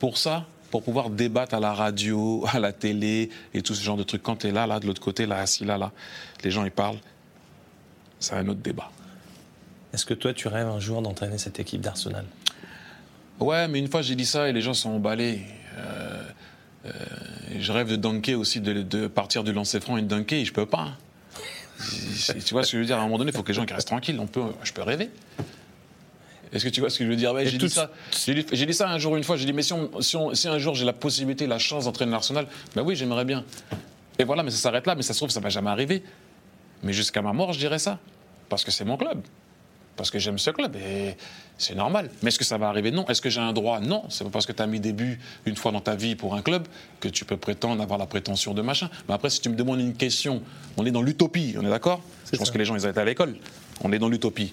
pour ça, pour pouvoir débattre à la radio, à la télé et tout ce genre de trucs. Quand tu es là, là, de l'autre côté, là, assis là, là, les gens ils parlent, c'est un autre débat. Est-ce que toi, tu rêves un jour d'entraîner cette équipe d'Arsenal? Ouais, mais une fois j'ai dit ça et les gens sont emballés. Euh, euh, je rêve de dunker aussi, de, de partir du lancer franc et de dunker, et je peux pas. hein. Tu vois ce que je veux dire À un moment donné, il faut que les gens restent tranquilles. On peut, je peux rêver. Est-ce que tu vois ce que je veux dire? Ouais, J'ai dit ça. J'ai dit, j'ai dit ça un jour une fois. J'ai dit mais si, on- si, on- si un jour j'ai la possibilité, la chance d'entraîner l'Arsenal, ben oui, j'aimerais bien. Et voilà, mais ça s'arrête là. Mais ça se trouve, ça va jamais arriver. Mais jusqu'à ma mort, je dirais ça, parce que c'est mon club parce que j'aime ce club et c'est normal. Mais est-ce que ça va arriver? Non. Est-ce que j'ai un droit? Non. C'est pas parce que tu as mis des buts une fois dans ta vie pour un club que tu peux prétendre avoir la prétention de machin. Mais après, si tu me demandes une question, on est dans l'utopie, on est d'accord? Je pense que les gens, ils ont été à l'école. On est dans l'utopie.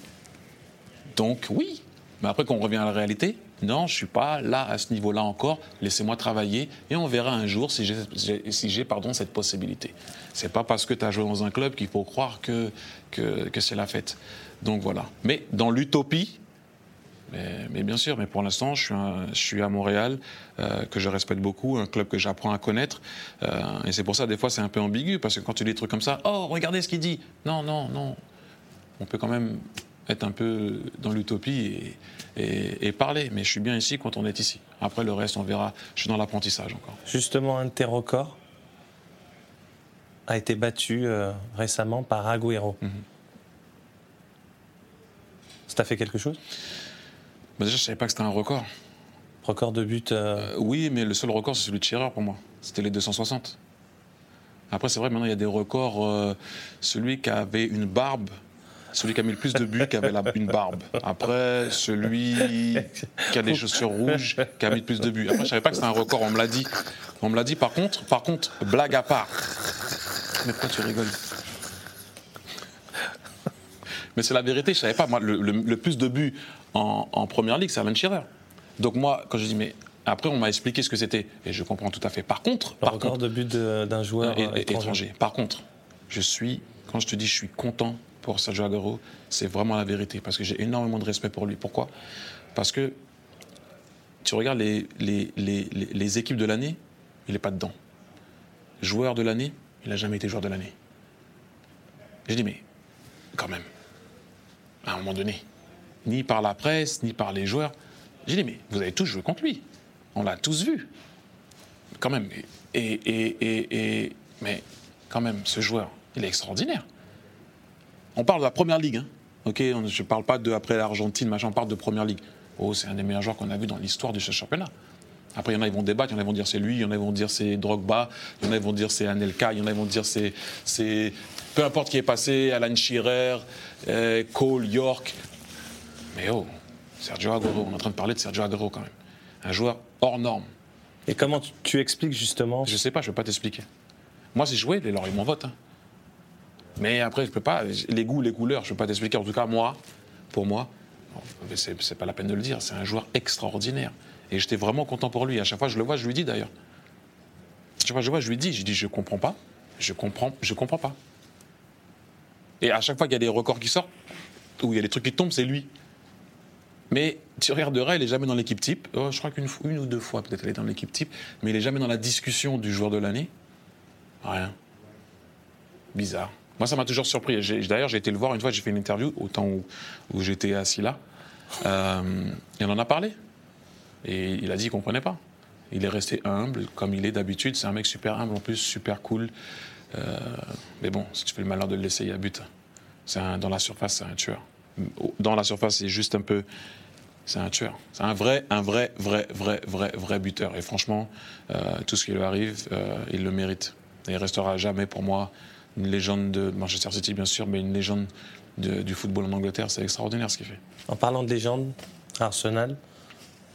Donc oui. Mais après, quand on revient à la réalité, non, je suis pas là à ce niveau-là encore. Laissez-moi travailler et on verra un jour si j'ai, pardon, cette possibilité. C'est pas parce que tu as joué dans un club qu'il faut croire que, que, c'est la fête. Donc voilà. Mais dans l'utopie, mais, bien sûr, mais pour l'instant, je, suis un- je suis à Montréal, euh, que je respecte beaucoup, un club que j'apprends à connaître. euh, et c'est pour ça, des fois, c'est un peu ambigu, parce que quand tu dis des trucs comme ça, oh, regardez ce qu'il dit. Non, non, non. On peut quand même être un peu dans l'utopie et, et- et parler. Mais je suis bien ici quand on est ici. Après, le reste, on verra. Je suis dans l'apprentissage encore. Justement, un de tes records a été battu euh, récemment par Agüero. Mhm. Ça t'a fait quelque chose? Mais déjà, je savais pas que c'était un record. Record de but euh, Euh, oui, mais le seul record, c'est celui de Scherer pour moi. C'était les 260. Après, c'est vrai, maintenant, il y a des records. celui qui avait une barbe, celui qui a mis le plus de buts, qui avait la- une barbe. Après, celui qui a des chaussures rouges, qui a mis le plus de buts. Après, je savais pas que c'était un record, on me l'a dit. On me l'a dit, par contre, par contre, blague à part. Mais pourquoi tu rigoles? Mais c'est la vérité, je savais pas. Moi, le, le- le plus de buts en, en première ligue, c'est Alan Shearer. Donc moi, quand je dis, mais après, on m'a expliqué ce que c'était, et je comprends tout à fait. Par contre, le par record contre, de but d'un joueur euh, et- étranger. étranger. Par contre, je suis, quand je te dis je suis content pour Sergio Aguero, c'est vraiment la vérité, parce que j'ai énormément de respect pour lui. Pourquoi? Parce que tu regardes les, équipes de l'année, il n'est pas dedans. Joueur de l'année, il n'a jamais été joueur de l'année. J'ai dit, mais quand même, à un moment donné, ni par la presse, ni par les joueurs, j'ai dit, mais vous avez tous joué contre lui. On l'a tous vu quand même. Et- mais quand même, ce joueur, il est extraordinaire. On parle de la première ligue, hein. ok on- Je ne parle pas de après l'Argentine, machin, on parle de première ligue. Oh, c'est un des meilleurs joueurs qu'on a vu dans l'histoire de ce championnat. Après, il y en a, ils vont débattre, il y en a, ils vont dire c'est lui, il y en a, ils vont dire c'est Drogba, il y en a, ils vont dire c'est Anelka, il y en a, ils vont dire c'est. c'est- Peu importe qui est passé, Alan Shearer, euh, Cole, York. Mais oh, Sergio Aguero, on est en train de parler de Sergio Aguero quand même. Un joueur hors norme. Et comment tu, tu expliques justement Je sais pas, je peux pas t'expliquer. Moi, si je jouais, les Lorient m'en vote. hein. Mais après, je peux pas. Les goûts, les couleurs, je peux pas t'expliquer. En tout cas, moi, pour moi, mais c'est pas la peine de le dire. C'est un joueur extraordinaire. Et j'étais vraiment content pour lui. À chaque fois, je le vois, je lui dis d'ailleurs. Chaque fois, je le vois, je lui dis. Je dis, je comprends pas. Je comprends, je comprends pas. Et à chaque fois qu'il y a des records qui sortent, où il y a des trucs qui tombent, c'est lui. Mais tu regarderas, il est jamais dans l'équipe type. Oh, je crois qu'une une ou deux fois, peut-être, il est dans l'équipe type. Mais il est jamais dans la discussion du joueur de l'année. Rien. Bizarre. Moi, ça m'a toujours surpris. D'ailleurs, j'ai été le voir une fois, j'ai fait une interview au temps où, j'étais assis là. Euh, et on en a parlé. Et il a dit qu'il ne comprenait pas. Il est resté humble, comme il est d'habitude. C'est un mec super humble, en plus, super cool. Euh, mais bon, si tu fais le malheur de le laisser, il y a but. Dans la surface, c'est un tueur. Dans la surface, c'est juste un peu. C'est un tueur. C'est un vrai, un vrai, vrai, vrai, vrai, vrai buteur. Et franchement, euh, tout ce qui lui arrive, euh, il le mérite. Et il restera jamais pour moi une légende de Manchester City, bien sûr, mais une légende de- du football en Angleterre. C'est extraordinaire ce qu'il fait. En parlant de légende, Arsenal,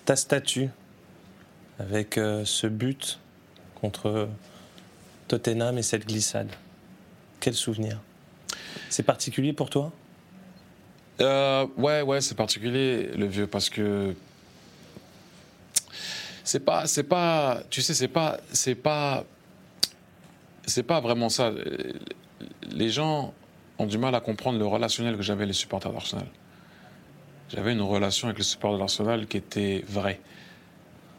ta statue avec euh, ce but contre Tottenham et cette glissade, quel souvenir? C'est particulier pour toi? Euh, ouais, ouais, c'est particulier, le vieux, parce que c'est pas, c'est pas, tu sais, c'est pas, c'est pas, c'est pas vraiment ça. Les gens ont du mal à comprendre le relationnel que j'avais avec les supporters d'Arsenal. j'avais une relation avec le support de l'Arsenal qui était vraie.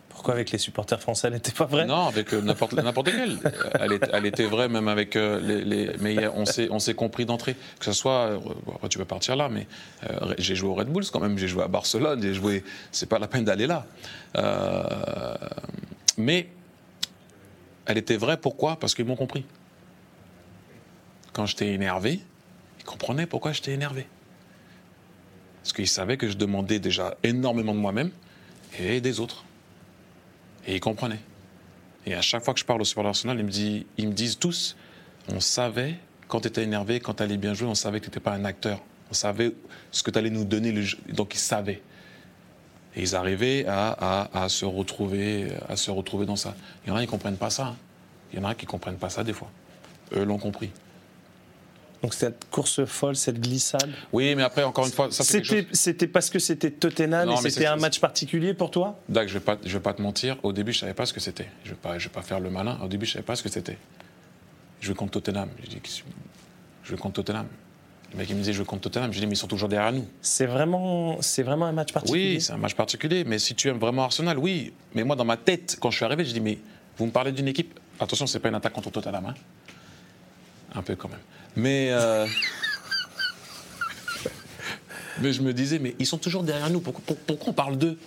Pourquoi avec les supporters français, elle n'était pas vraie? Non, avec euh, n'importe n'importe quel. Elle, est- elle était vraie même avec euh, les, les- Mais on s'est compris d'entrée. Que ce soit. euh, bon, après, tu peux partir là, mais euh, j'ai joué au Red Bulls quand même. J'ai joué à Barcelone. J'ai joué. C'est pas la peine d'aller là. Euh, mais elle était vraie. Pourquoi? Parce qu'ils m'ont compris. Quand j'étais énervé, ils comprenaient pourquoi j'étais énervé. Parce qu'ils savaient que je demandais déjà énormément de moi-même et des autres. Et ils comprenaient. Et à chaque fois que je parle au support d'Arsenal, ils me, disent, ils me disent tous on savait quand tu étais énervé, quand tu allais bien jouer, on savait que tu n'étais pas un acteur. On savait ce que tu allais nous donner. Le jeu. Donc ils savaient. Et ils arrivaient à, à- à se retrouver, à se retrouver dans ça. Il y en a qui ne comprennent pas ça. Il y en a qui ne comprennent pas ça des fois. Eux l'ont compris. Donc cette course folle, cette glissade. Oui, mais après, encore une fois, ça C'était chose... c'était parce que c'était Tottenham Non, et c'était un match particulier pour toi? Dak, je vais pas, je vais pas te mentir. Au début, je savais pas ce que c'était. Je vais je vais pas faire le malin. Au début, je savais pas ce que c'était. Je vais contre Tottenham. Je dis, je vais contre Tottenham. Le mec il me disait, je contre Tottenham. Je dis, mais ils sont toujours derrière nous. C'est vraiment, c'est vraiment un match particulier. Oui, c'est un match particulier. Mais si tu aimes vraiment Arsenal, oui. Mais moi, dans ma tête, quand je suis arrivé, je dis, mais vous me parlez d'une équipe. Attention, c'est pas une attaque contre Tottenham. hein. Un peu quand même. Mais. euh, mais je me disais, mais ils sont toujours derrière nous. Pourquoi, pour- pourquoi on parle d'eux?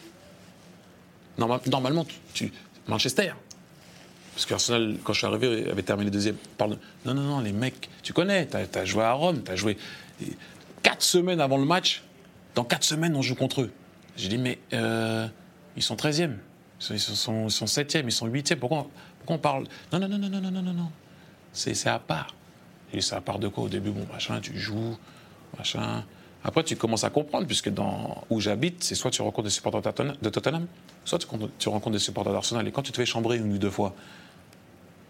Normal- Normalement, tu- Manchester. Parce qu'Arsenal, quand je suis arrivé, avait terminé deuxième. Non, non, non, les mecs, tu connais, tu as, joué à Rome, tu as joué. Quatre semaines avant le match, dans quatre semaines, on joue contre eux. J'ai dit, mais euh, ils sont 13e, ils sont, ils sont, ils sont 7e, ils sont 8e, pourquoi, pourquoi on parle Non, non, non, non, non, non, non, non, non. C'est à part. Et c'est à part de quoi Au début, bon, machin, tu joues, machin. Après, tu commences à comprendre, puisque dans où j'habite, c'est soit tu rencontres des supporters de Tottenham- soit tu rencontres des supporters d'Arsenal. Et quand tu te fais chambrer une ou deux fois,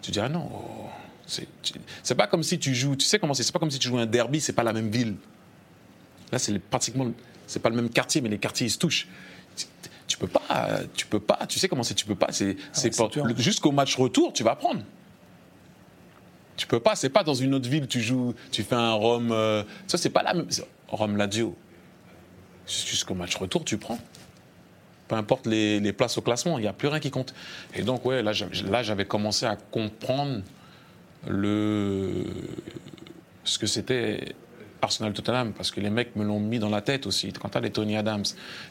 tu dis, ah non, oh, c'est pas comme si tu joues, tu sais comment c'est, c'est pas comme si tu joues un derby, c'est pas la même ville. Là, c'est pratiquement, c'est pas le même quartier, mais les quartiers ils se touchent. Tu, tu peux pas, tu peux pas, tu sais comment c'est, tu peux pas, c'est, le- jusqu'au match retour, tu vas apprendre. Tu peux pas, c'est pas dans une autre ville, tu joues, tu fais un Rome, euh, ça c'est pas la même, Rome Lazio. Jusqu'au match retour, tu prends. Peu importe les, places au classement, il n'y a plus rien qui compte. Et donc, ouais, là, j'avais- commencé à comprendre le, ce que c'était Arsenal-Tottenham, parce que les mecs me l'ont mis dans la tête aussi. Quand tu as des Tony Adams,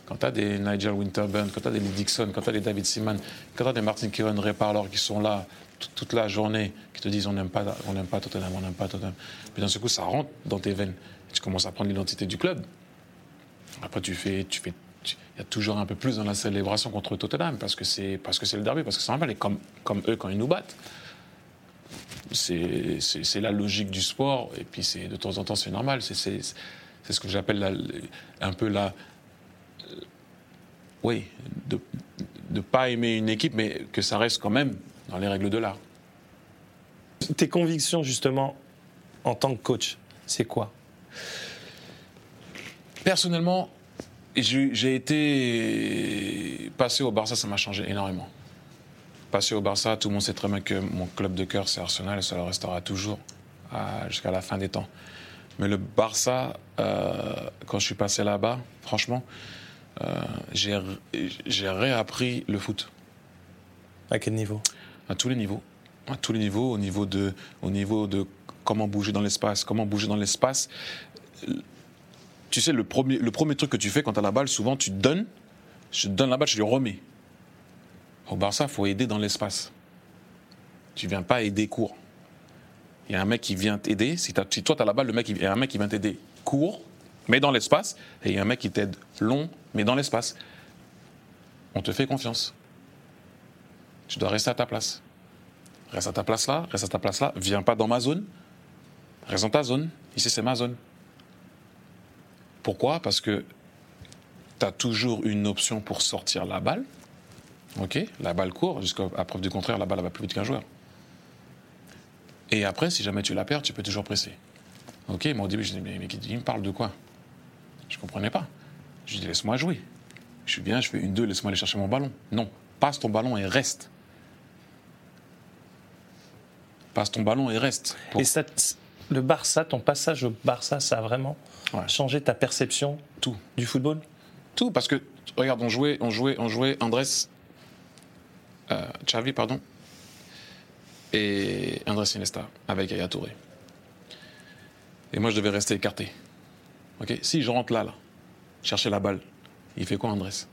quand tu as des Nigel Winterburn, quand tu as des Lee Dixon, quand tu as des David Seaman, quand tu as des Martin Kieran Reparlor qui sont là toute la journée, qui te disent on n'aime pas, pas Tottenham, on n'aime pas Tottenham. Puis d'un seul coup, ça rentre dans tes veines. Tu commences à prendre l'identité du club. Après, tu fais, tu fais, il y a toujours un peu plus dans la célébration contre Tottenham parce que c'est, parce que c'est le derby, parce que c'est normal. Et comme, comme eux, quand ils nous battent, c'est, la logique du sport. Et puis, c'est de temps en temps, c'est normal. C'est, ce que j'appelle un peu la, euh, oui, de ne pas aimer une équipe, mais que ça reste quand même dans les règles de l'art. Tes convictions justement en tant que coach, c'est quoi? Personnellement, j'ai été passé au Barça, ça m'a changé énormément. Passé au Barça, tout le monde sait très bien que mon club de cœur, c'est Arsenal, et ça le restera toujours à- jusqu'à la fin des temps. Mais le Barça, euh, quand je suis passé là-bas, franchement, euh, j'ai j'ai réappris le foot À quel niveau? À tous les niveaux. À tous les niveaux, au niveau de, au niveau de comment bouger dans l'espace, comment bouger dans l'espace. Tu sais, le premier, le premier truc que tu fais quand tu as la balle, souvent tu donnes, je donne la balle, je lui remets. Au Barça, il faut aider dans l'espace. Tu viens pas aider court. Il y a un mec qui vient t'aider. Si, si toi, tu as la balle, le mec, il y a un mec qui vient t'aider court, mais dans l'espace. Et il y a un mec qui t'aide long, mais dans l'espace. On te fait confiance. Tu dois rester à ta place. Reste à ta place là, reste à ta place là. Viens pas dans ma zone. Reste dans ta zone. Ici, c'est ma zone. Pourquoi? Parce que tu as toujours une option pour sortir la balle. OK? La balle court. Jusqu'à à preuve du contraire, la balle va plus vite qu'un joueur. Et après, si jamais tu la perds, tu peux toujours presser. OK? Moi, au début, je dis, mais, mais il me parle de quoi? Je comprenais pas. Je dis, laisse-moi jouer. Je suis bien, je fais une deux, laisse-moi aller chercher mon ballon. Non, passe ton ballon et reste. Passe ton ballon et reste. Pour- Et ça, le Barça, ton passage au Barça, ça a vraiment Ouais. changé ta perception Tout. du football? Tout, parce que, regarde, on jouait, on jouait, on jouait Andrés, euh, Xavi, pardon, et Andrés Iniesta avec Yaya Touré. Et moi, je devais rester écarté. Ok Si je rentre là, là, chercher la balle, il fait quoi, Andrés?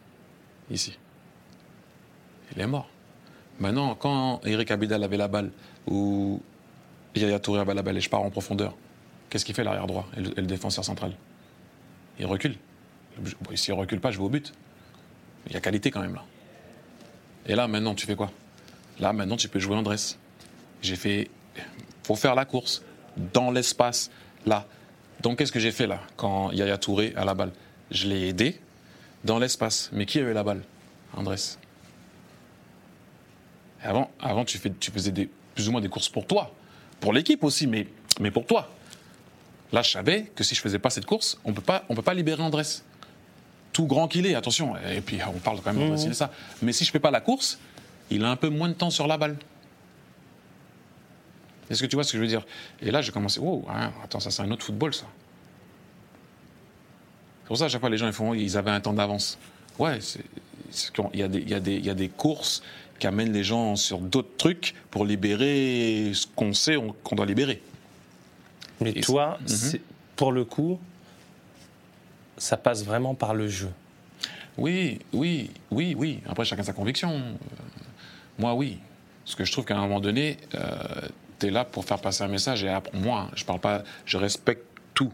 Ici. Il est mort. Maintenant, quand Eric Abidal avait la balle, ou Yaya Touré avait la balle et je pars en profondeur, qu'est-ce qu'il fait l'arrière droit et le, défenseur central? Il recule. Bon, S'il recule pas, je vais au but. Il y a qualité quand même là. Et là, maintenant, tu fais quoi? Là, maintenant, tu peux jouer Andrés. J'ai fait. faut faire la course dans l'espace, là. Donc, qu'est-ce que j'ai fait là Quand Yaya Touré a la balle, je l'ai aidé dans l'espace. Mais qui avait la balle Andrés? Avant, avant tu, fais, tu faisais plus ou moins des courses pour toi, pour l'équipe aussi, mais, mais pour toi. Là, je savais que si je faisais pas cette course, on peut pas, on peut pas libérer Andrés. Tout grand qu'il est, attention. Et puis, on parle quand même d'Andrés Iniesta. Mais si je fais pas la course, il a un peu moins de temps sur la balle. Est-ce que tu vois ce que je veux dire? Et là, j'ai commencé. Wow, hein, attends, ça c'est un autre football, ça. C'est pour ça, à chaque fois, les gens ils font, ils avaient un temps d'avance. Ouais, il y, a des- il y, y a des courses qui amènent les gens sur d'autres trucs pour libérer ce qu'on sait on- qu'on doit libérer. Mais Et toi, Mhm. pour le coup, ça passe vraiment par le jeu. Oui, oui, oui, oui. Après, chacun sa conviction. Euh, moi, oui. Parce que je trouve qu'à un moment donné, tu es là pour faire passer un message. Et après, moi, je parle pas, je respecte tout.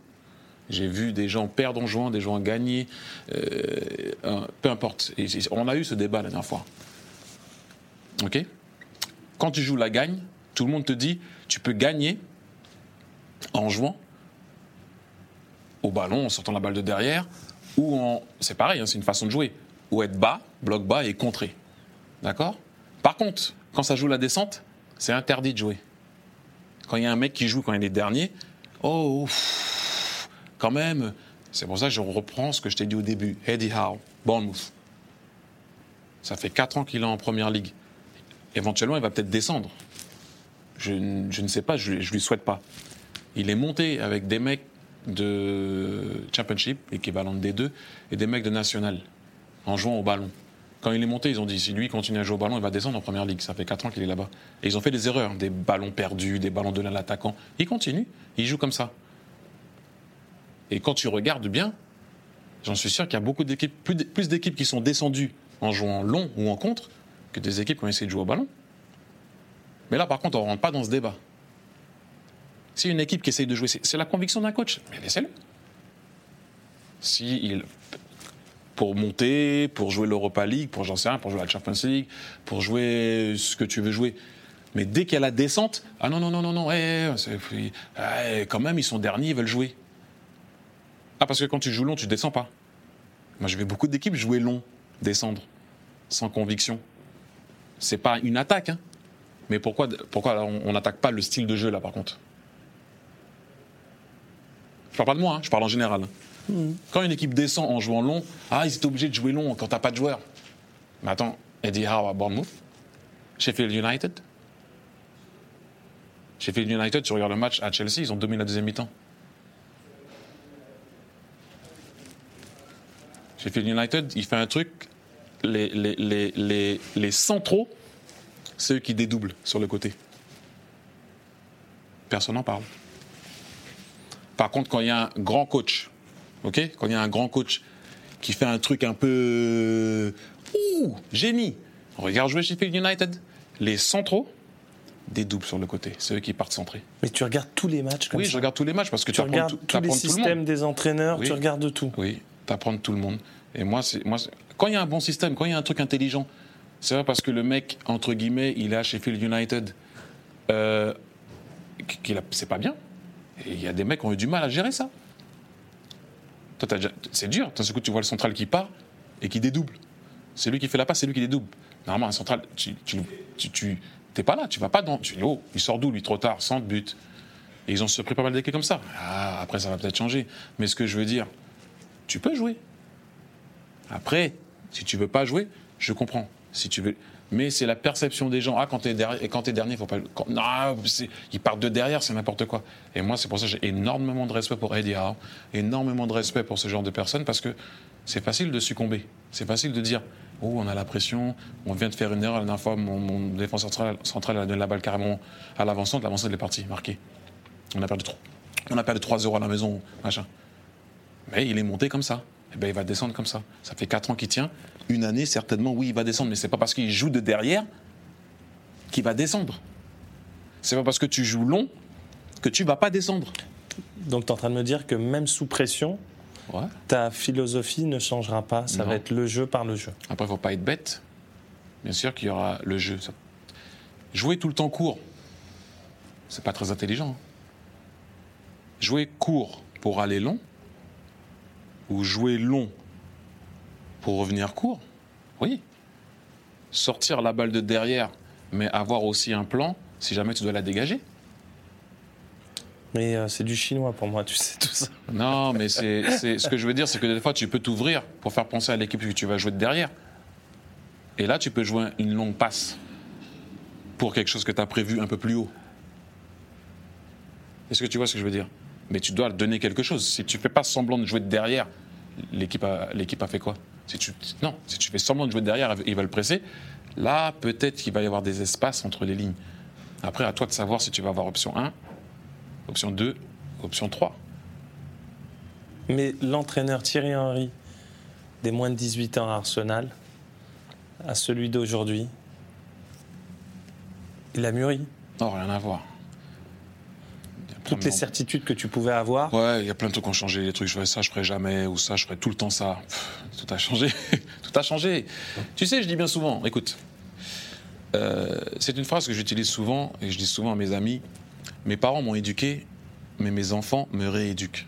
J'ai vu des gens perdre en jouant, des gens gagner, euh, euh, peu importe. Et on a eu ce débat la dernière fois. Ok? Quand tu joues la gagne, tout le monde te dit tu peux gagner en jouant au ballon, en sortant la balle de derrière, ou en. C'est pareil, hein, c'est une façon de jouer. Ou être bas, bloc bas et contrer. D'accord? Par contre, quand ça joue la descente, c'est interdit de jouer. Quand il y a un mec qui joue quand il est dernier, oh, quand même. C'est pour ça que je reprends ce que je t'ai dit au début. Eddie Howe, Bournemouth. Ça fait 4 ans qu'il est en première ligue. Éventuellement, il va peut-être descendre. Je, je ne sais pas, je, ne lui souhaite pas. Il est monté avec des mecs de Championship, équivalent de D2, et des mecs de National, en jouant au ballon. Quand il est monté, ils ont dit si lui continue à jouer au ballon, il va descendre en première ligue. Ça fait 4 ans qu'il est là-bas. Et ils ont fait des erreurs, des ballons perdus, des ballons donnés à l'attaquant. Il continue, il joue comme ça. Et quand tu regardes bien, j'en suis sûr qu'il y a beaucoup d'équipes, plus d'équipes qui sont descendues en jouant long ou en contre que des équipes qui ont essayé de jouer au ballon. Mais là, par contre, on ne rentre pas dans ce débat. Si une équipe qui essaye de jouer, c'est la conviction d'un coach, mais laissez-le. Pour monter, pour jouer l'Europa League, pour j'en sais rien, pour jouer la Champions League, pour jouer ce que tu veux jouer. Mais dès qu'il y a la descente, ah non, non, non, non, non, eh, eh, quand même, ils sont derniers, ils veulent jouer. Ah, parce que quand tu joues long, tu descends pas. Moi, je vais beaucoup d'équipes jouer long, descendre, sans conviction. C'est pas une attaque, hein. Mais pourquoi, pourquoi on n'attaque pas le style de jeu, là, par contre? Je parle pas de moi, hein, je parle en général. Quand une équipe descend en jouant long, ah, ils étaient obligés de jouer long quand t'as pas de joueurs. Mais attends, Eddie Howe à Bournemouth, Sheffield United. Sheffield United, tu regardes le match à Chelsea, ils ont dominé la deuxième mi-temps. Sheffield United, il fait un truc, les, les, les, les, les centraux, c'est eux qui dédoublent sur le côté. Personne n'en parle. Par contre, quand il y a un grand coach, ok, quand il y a un grand coach qui fait un truc un peu, ouh, génie. Regarde jouer Sheffield United, les centraux dédoublent sur le côté, c'est eux qui partent centrer. Mais tu regardes tous les matchs comme Oui, ça. je regarde tous les matchs parce que tu, Tu apprends regardes tout, tous les le des entraîneurs, Oui. tu regardes tout. Oui, t'apprends tout le monde. Et moi, quand il y a un bon système, quand il y a un truc intelligent, c'est vrai parce que le mec entre guillemets, il est à Sheffield United, euh, c'est pas bien. Et il y a des mecs qui ont eu du mal à gérer ça. C'est dur. D'un coup, tu vois le central qui part et qui dédouble. C'est lui qui fait la passe, c'est lui qui dédouble. Normalement, un central, tu, tu, tu, t'es pas là, tu vas pas dans. Tu oh, il sort d'où lui trop tard, sans but. Et ils ont surpris pas mal d'équipes comme ça. Ah, après, ça va peut-être changer. Mais ce que je veux dire, tu peux jouer. Après, si tu veux pas jouer, je comprends. si tu veux. Mais c'est la perception des gens. Ah, quand t'es derrière, et quand t'es dernier, faut pas. non, c'est- ils partent de derrière, c'est n'importe quoi. Et moi, c'est pour ça que j'ai énormément de respect pour Eddie énormément de respect pour ce genre de personnes, parce que c'est facile de succomber. C'est facile de dire, oh, on a la pression, on vient de faire une erreur. La dernière fois, mon, mon défenseur central, a donné la balle carrément à l'avancante. L'avancante, est partie, marquée. On a perdu trop. On a perdu 3 euros à la maison, machin. Mais il est monté comme ça. Eh ben, il va descendre comme ça. Ça fait 4 ans qu'il tient. Une année, certainement, oui, il va descendre. Mais c'est pas parce qu'il joue de derrière qu'il va descendre. C'est pas parce que tu joues long que tu vas pas descendre. Donc tu es en train de me dire que même sous pression, Ouais. ta philosophie ne changera pas. Ça Non. va être le jeu par le jeu. Après, il faut pas être bête. Bien sûr qu'il y aura le jeu. Jouer tout le temps court, c'est pas très intelligent. Jouer court pour aller long, ou jouer long pour revenir court, oui. Sortir la balle de derrière, mais avoir aussi un plan si jamais tu dois la dégager. Mais euh, c'est du chinois pour moi, tu sais tout ça. Non, mais c'est, ce que je veux dire, c'est que des fois, tu peux t'ouvrir pour faire penser à l'équipe que tu vas jouer de derrière. Et là, tu peux jouer une longue passe pour quelque chose que tu as prévu un peu plus haut. Est-ce que tu vois ce que je veux dire? Mais tu dois donner quelque chose. Si tu fais pas semblant de jouer de derrière, l'équipe a, l'équipe a fait quoi? Si tu, Non, si tu fais semblant de jouer de derrière, ils veulent presser. Là, peut-être qu'il va y avoir des espaces entre les lignes. Après, à toi de savoir si tu vas avoir option 1, option 2, option 3. Mais l'entraîneur Thierry Henry, des moins de 18 ans à Arsenal, à celui d'aujourd'hui, il a mûri. Non, rien à voir. Il y a plein Toutes les certitudes que tu pouvais avoir, Ouais, il y a plein de trucs qui ont changé. Les trucs, je ferais ça, je ferais jamais, ou ça, je ferais tout le temps ça. Pff, tout a changé. tout a changé. Tu sais, je dis bien souvent, écoute, euh, c'est une phrase que j'utilise souvent, et je dis souvent à mes amis mes parents m'ont éduqué, mais mes enfants me rééduquent.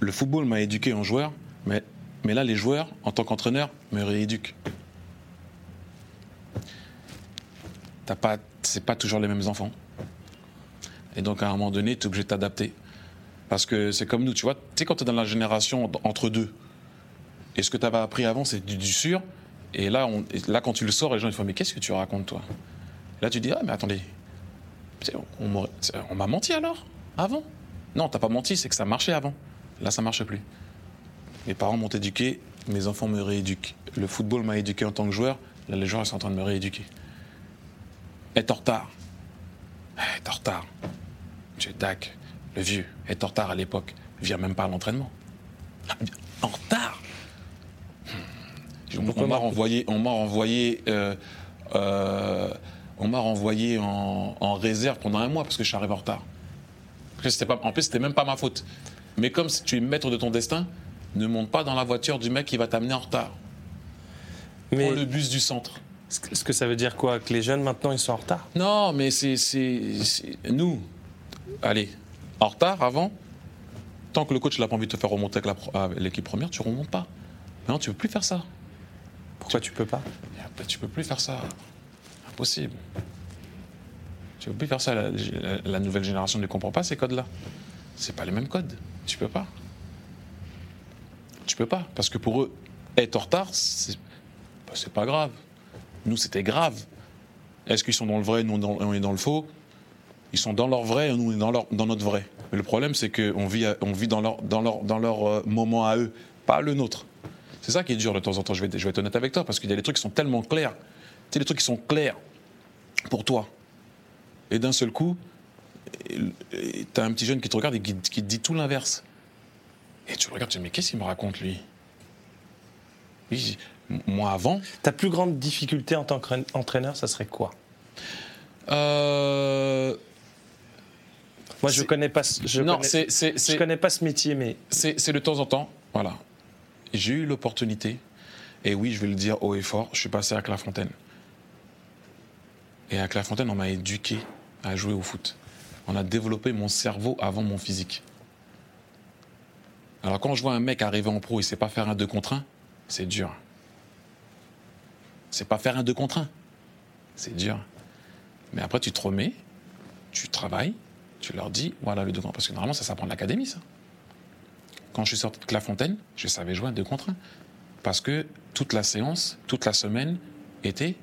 Le football m'a éduqué en joueur, mais, mais là, les joueurs, en tant qu'entraîneur, me rééduquent. T'as pas, c'est pas toujours les mêmes enfants. Et donc, à un moment donné, tu es obligé de t'adapter. Parce que c'est comme nous, tu vois. Tu sais, quand tu es dans la génération entre deux, et ce que tu appris avant, c'est du, sûr. Et là, là, quand tu le sors, les gens ils font Mais qu'est-ce que tu racontes, toi? Là, tu dis Ah, mais attendez, on, on m'a menti alors? Avant? Non, t'as pas menti, c'est que ça marchait avant. Là, ça marche plus. Mes parents m'ont éduqué, mes enfants me rééduquent. Le football m'a éduqué en tant que joueur, là, les joueurs ils sont en train de me rééduquer. Être en retard. Être en retard. Monsieur Dac, le vieux, est en retard à l'époque, vient même pas à l'entraînement. Ah, En retard On, on m'a renvoyé, on m'a renvoyé, euh, euh, on m'a renvoyé en, en réserve pendant un mois parce que je suis arrivé en retard. Pas, en plus, c'était même pas ma faute. Mais comme si tu es maître de ton destin, ne monte pas dans la voiture du mec qui va t'amener en retard. mais Prends le bus du centre. Ce que- ça veut dire quoi Que les jeunes maintenant ils sont en retard? Non, mais c'est nous. Allez, en retard avant. Tant que le coach n'a pas envie de te faire remonter avec l'équipe première, tu remontes pas. Maintenant, tu peux plus faire ça. Pourquoi tu peux pas? Tu peux plus faire ça. Impossible. Tu peux plus faire ça. La, la- la nouvelle génération ne comprend pas ces codes-là. C'est pas les mêmes codes. Tu peux pas. Tu peux pas. Parce que pour eux, être en retard, c'est bah, c'est pas grave. Nous, c'était grave. Est-ce qu'ils sont dans le vrai, nous on est dans le faux? Ils sont dans leur vrai, nous on est dans, notre vrai. Mais le problème, c'est qu'on vit, on vit dans leur, euh, moment à eux, pas le nôtre. C'est ça qui est dur de temps en temps, je vais, être honnête avec toi, parce qu'il y a des trucs qui sont tellement clairs. Tu sais, des trucs qui sont clairs pour toi. Et d'un seul coup, tu as un petit jeune qui te regarde et qui, te dit tout l'inverse. Et tu le regardes, tu dis, mais qu'est-ce qu'il me raconte, lui? Moi, avant, Ta plus grande difficulté en tant qu'entraîneur, ça serait quoi? Euh, Moi, je connais pas. ce- Je non, connais, je connais pas ce métier, mais c'est c'est de temps en temps, voilà. J'ai eu l'opportunité, et oui, je vais le dire haut et fort, je suis passé à Clairefontaine. Et à Clairefontaine, on m'a éduqué à jouer au foot. On a développé mon cerveau avant mon physique. Alors quand je vois un mec arriver en pro, il sait pas faire un 2 contre 1, c'est dur. C'est pas faire un 2 contre 1. C'est dur. Mais après, tu te remets, tu travailles, tu leur dis, voilà le 2 contre 1. Parce que normalement, ça s'apprend de l'académie, ça. Quand je suis sorti de Clairefontaine, je savais jouer un 2 contre 1. Parce que toute la séance, toute la semaine était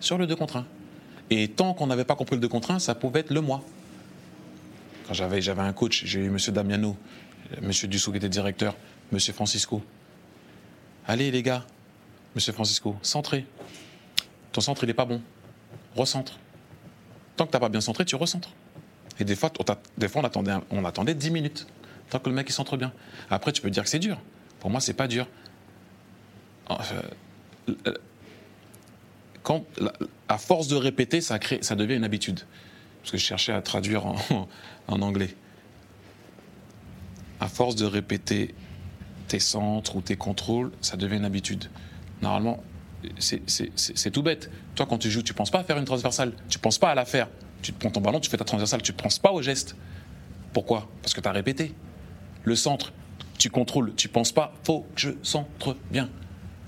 sur le 2 contre 1. Et tant qu'on n'avait pas compris le 2 contre 1, ça pouvait être le mois. Quand j'avais, j'avais un coach, j'ai eu M. Damiano, M. Dussault qui était directeur, M. Francisco. Allez les gars, M. Francisco, centrez. Ton centre, il n'est pas bon. Recentre. Tant que tu n'as pas bien centré, tu recentres. Et des fois, on, attendait, on attendait 10 minutes, tant que le mec il centre bien. Après, tu peux dire que c'est dur. Pour moi, c'est pas dur. Euh, euh, quand, à force de répéter, ça, devient une habitude. Parce que je cherchais à traduire en anglais. À force de répéter tes centres ou tes contrôles, ça devient une habitude. Normalement, c'est- tout bête. Toi, quand tu joues, tu penses pas à faire une transversale. Tu penses pas à la faire. Tu prends ton ballon, tu fais ta transversale. Tu ne penses pas au geste. Pourquoi? Parce que tu as répété. Le centre, tu contrôles. Tu penses pas, faut que je centre bien.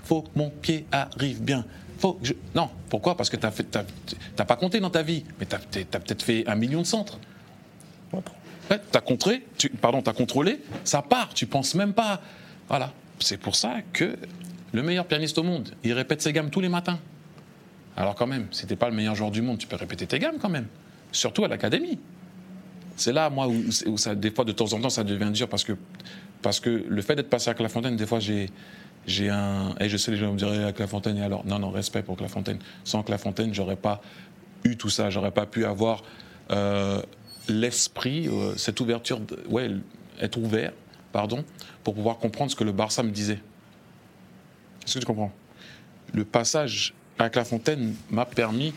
Faut que mon pied arrive bien. Faut que je... Non. Pourquoi? Parce que tu n'as pas compté dans ta vie. Mais tu as, peut-être fait un million de centres. Ouais, t'as contré, tu, pardon, t'as contrôlé, ça part, tu penses même pas. Voilà. C'est pour ça que le meilleur pianiste au monde, il répète ses gammes tous les matins. Alors quand même, si t'es pas le meilleur joueur du monde, tu peux répéter tes gammes quand même. Surtout à l'académie. C'est là, moi, où, ça, des fois, de temps en temps, ça devient dur parce que, parce que le fait d'être passé à Clairefontaine, des fois, j'ai, j'ai un. Et je sais, les gens me diraient à Clairefontaine, et alors Non, non, respect pour Clairefontaine. Sans Clairefontaine, j'aurais pas eu tout ça. J'aurais pas pu avoir euh, l'esprit, euh, cette ouverture, ouais, être ouvert, pardon, pour pouvoir comprendre ce que le Barça me disait. Est-ce que tu comprends? Le passage à Clairefontaine m'a permis.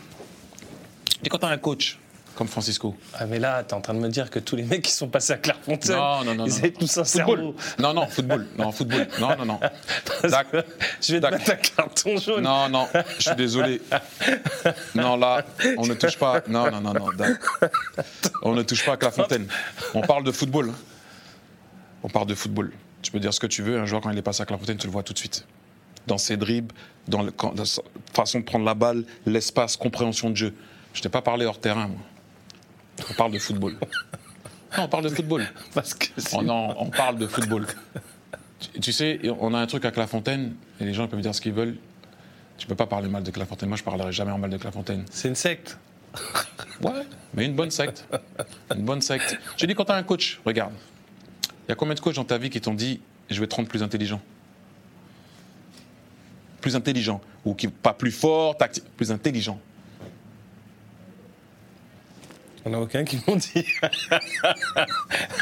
Et quand tu as un coach comme Francisco, Ah, mais là, t'es en train de me dire que tous les mecs qui sont passés à Clairefontaine, non, non, non, ils avaient tous un Football. cerveau. Non, non, football. Non, football. Non, non, non. Je vais te mettre un carton jaune. Non, non, je suis désolé. Non, là, on ne touche pas. Non, non, non, non. Dac. On ne touche pas à Clairefontaine. On parle de football. hein. On parle de football. Tu peux dire ce que tu veux. Un joueur, quand il est passé à Clairefontaine, tu le vois tout de suite. Dans ses dribbles, dans, le, quand- dans sa façon de prendre la balle, l'espace, compréhension de jeu. Je t'ai pas parlé hors terrain, moi. On parle de football. Non, on parle de football. Parce que On, en- on parle de football. Tu, tu sais, on a un truc à Clairefontaine, et les gens peuvent dire ce qu'ils veulent. Tu peux pas parler mal de Clairefontaine. Moi, je parlerai jamais en mal de Clairefontaine. c'est une secte. Ouais, mais une bonne secte. Une bonne secte. Je dis, quand tu as un coach, regarde. Il y a combien de coachs dans ta vie qui t'ont dit je vais te rendre plus intelligent? Plus intelligent. Ou qui, pas plus fort, tactique, plus intelligent. Il n'y en a aucun qui m'ont dit.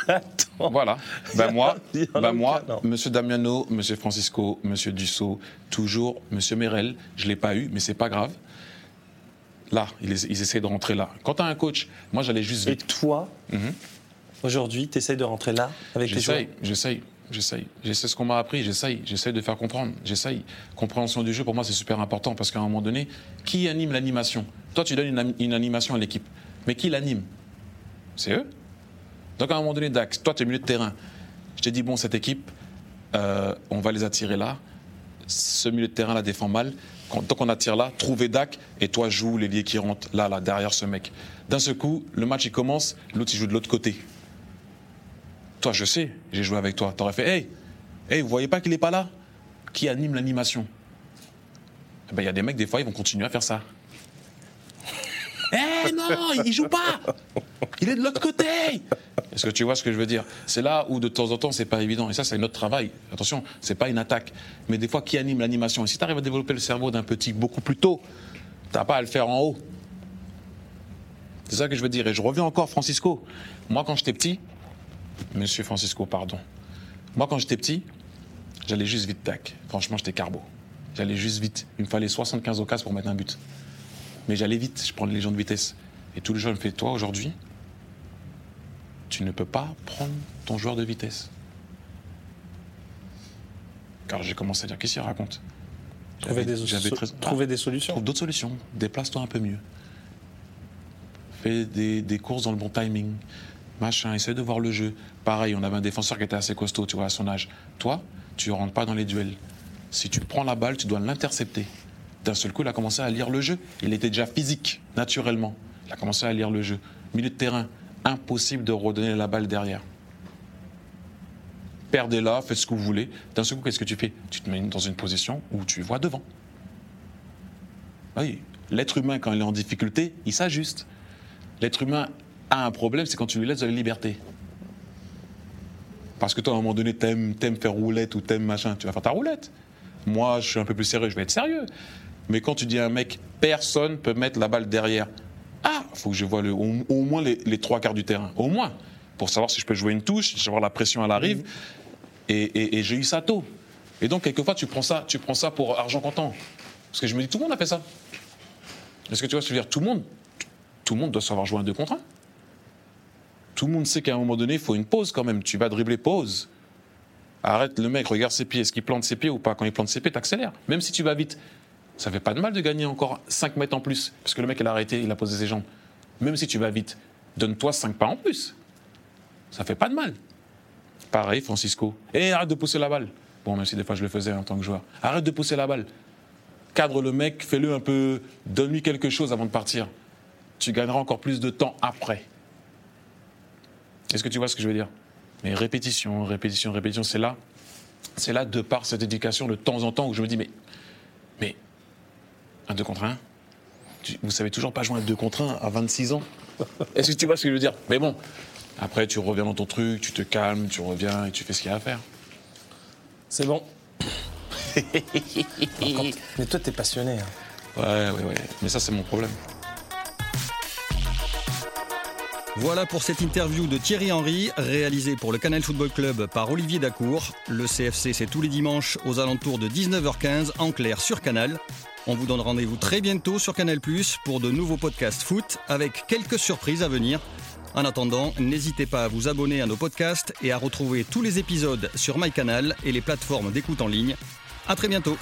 Attends. Voilà. Ben moi, ben moi aucun. Monsieur Damiano, Monsieur Francisco, Monsieur Dussault, toujours Monsieur Merel. Je l'ai pas eu, mais c'est pas grave. Là, ils, ils essaient de rentrer là. Quand tu as un coach, moi j'allais juste Et vite. toi, aujourd'hui, tu essaies de rentrer là avec les joueurs? J'essaye, j'essaye, j'essaye. J'essaie ce qu'on m'a appris, j'essaye, j'essaye de faire comprendre, j'essaye. Compréhension du jeu, pour moi, c'est super important parce qu'à un moment donné, qui anime l'animation? Toi, tu donnes une, animation à l'équipe, mais qui l'anime? C'est eux. Donc à un moment donné, Dax, toi, tu es milieu de terrain. Je t'ai dit, bon, cette équipe, euh, on va les attirer là. Ce milieu de terrain la défend mal. Tant qu'on attire là, trouvez Dak et toi joue l'ailier qui rentre là, là, derrière ce mec. D'un seul coup, le match il commence, l'autre il joue de l'autre côté. Toi, je sais, j'ai joué avec toi. T'aurais fait, hey, hey, vous voyez pas qu'il est pas là? Qui anime l'animation? Eh ben, il y a des mecs, des fois, ils vont continuer à faire ça. Eh non, il joue pas Il est de l'autre côté Est-ce que tu vois ce que je veux dire? C'est là où de temps en temps, c'est pas évident. Et ça, c'est notre travail. Attention, c'est pas une attaque. Mais des fois, qui anime l'animation? Et si tu arrives à développer le cerveau d'un petit beaucoup plus tôt, t'as pas à le faire en haut. C'est ça que je veux dire. Et je reviens encore, Francisco. Moi, quand j'étais petit, Monsieur Francisco, pardon. Moi, quand j'étais petit, j'allais juste vite, tac. Franchement, j'étais carbo. J'allais juste vite. Il me fallait 75 occasions pour mettre un but. Mais j'allais vite, je prenais les gens de vitesse. Et tous les gens me font Toi, aujourd'hui, tu ne peux pas prendre ton joueur de vitesse. Car j'ai commencé à dire Qu'est-ce qu'il raconte? Trouver des, so- très- trouver des solutions. Trouve d'autres solutions. Déplace-toi un peu mieux. Fais des, des courses dans le bon timing. Machin, essaie de voir le jeu. Pareil, on avait un défenseur qui était assez costaud, tu vois, à son âge. Toi, tu rentres pas dans les duels. Si tu prends la balle, tu dois l'intercepter. D'un seul coup, il a commencé à lire le jeu. Il était déjà physique, naturellement. Il a commencé à lire le jeu. Milieu de terrain, impossible de redonner la balle derrière. perdez-la, faites ce que vous voulez. D'un seul coup, qu'est-ce que tu fais? Tu te mets dans une position où tu vois devant. Oui, l'être humain, quand il est en difficulté, il s'ajuste. L'être humain a un problème, c'est quand tu lui laisses de la liberté. Parce que toi, à un moment donné, t'aimes, aimes faire roulette ou t'aimes machin, tu vas faire ta roulette. Moi, je suis un peu plus sérieux, je vais être sérieux. Mais quand tu dis à un mec, personne peut mettre la balle derrière. Ah, faut que je vois le, au, moins les, trois quarts du terrain, au moins, pour savoir si je peux jouer une touche, savoir la pression à la rive. Et, j'ai eu ça tôt. Et donc, quelquefois, tu prends ça, tu prends ça pour argent comptant. Parce que je me dis, tout le monde a fait ça. Est-ce que tu vois ce que je veux dire? Tout le monde, tout le monde doit savoir jouer un 2 contre 1. Tout le monde sait qu'à un moment donné, il faut une pause quand même. Tu vas dribbler, pause. Arrête le mec, regarde ses pieds. Est-ce qu'il plante ses pieds ou pas Quand il plante ses pieds, t'accélères. Même si tu vas vite. Ça fait pas de mal de gagner encore 5 mètres en plus. Parce que le mec, il a arrêté, il a posé ses jambes. Même si tu vas vite, donne-toi 5 pas en plus. Ça fait pas de mal. Pareil, Francisco. Et arrête de pousser la balle. Bon, même si des fois je le faisais en tant que joueur. Arrête de pousser la balle. Cadre le mec, fais-le un peu. Donne-lui quelque chose avant de partir. Tu gagneras encore plus de temps après. Est-ce que tu vois ce que je veux dire? Mais répétition, répétition, répétition, c'est là. C'est là, de par cette éducation, de temps en temps, où je me dis, mais. Mais. Un 2 contre 1 Vous savez toujours pas jouer un 2 contre 1 à 26 ans Est-ce que tu vois ce que je veux dire? Mais bon, après, tu reviens dans ton truc, tu te calmes, tu reviens et tu fais ce qu'il y a à faire. C'est bon. mais toi, t'es passionné. Hein. Ouais, ouais, ouais. Mais ça, c'est mon problème. Voilà pour cette interview de Thierry Henry, réalisée pour le Canal Football Club par Olivier Dacour. Le CFC, c'est tous les dimanches aux alentours de 19h15 en clair sur Canal. On vous donne rendez-vous très bientôt sur Canal pour de nouveaux podcasts foot avec quelques surprises à venir. En attendant, n'hésitez pas à vous abonner à nos podcasts et à retrouver tous les épisodes sur MyCanal et les plateformes d'écoute en ligne. À très bientôt.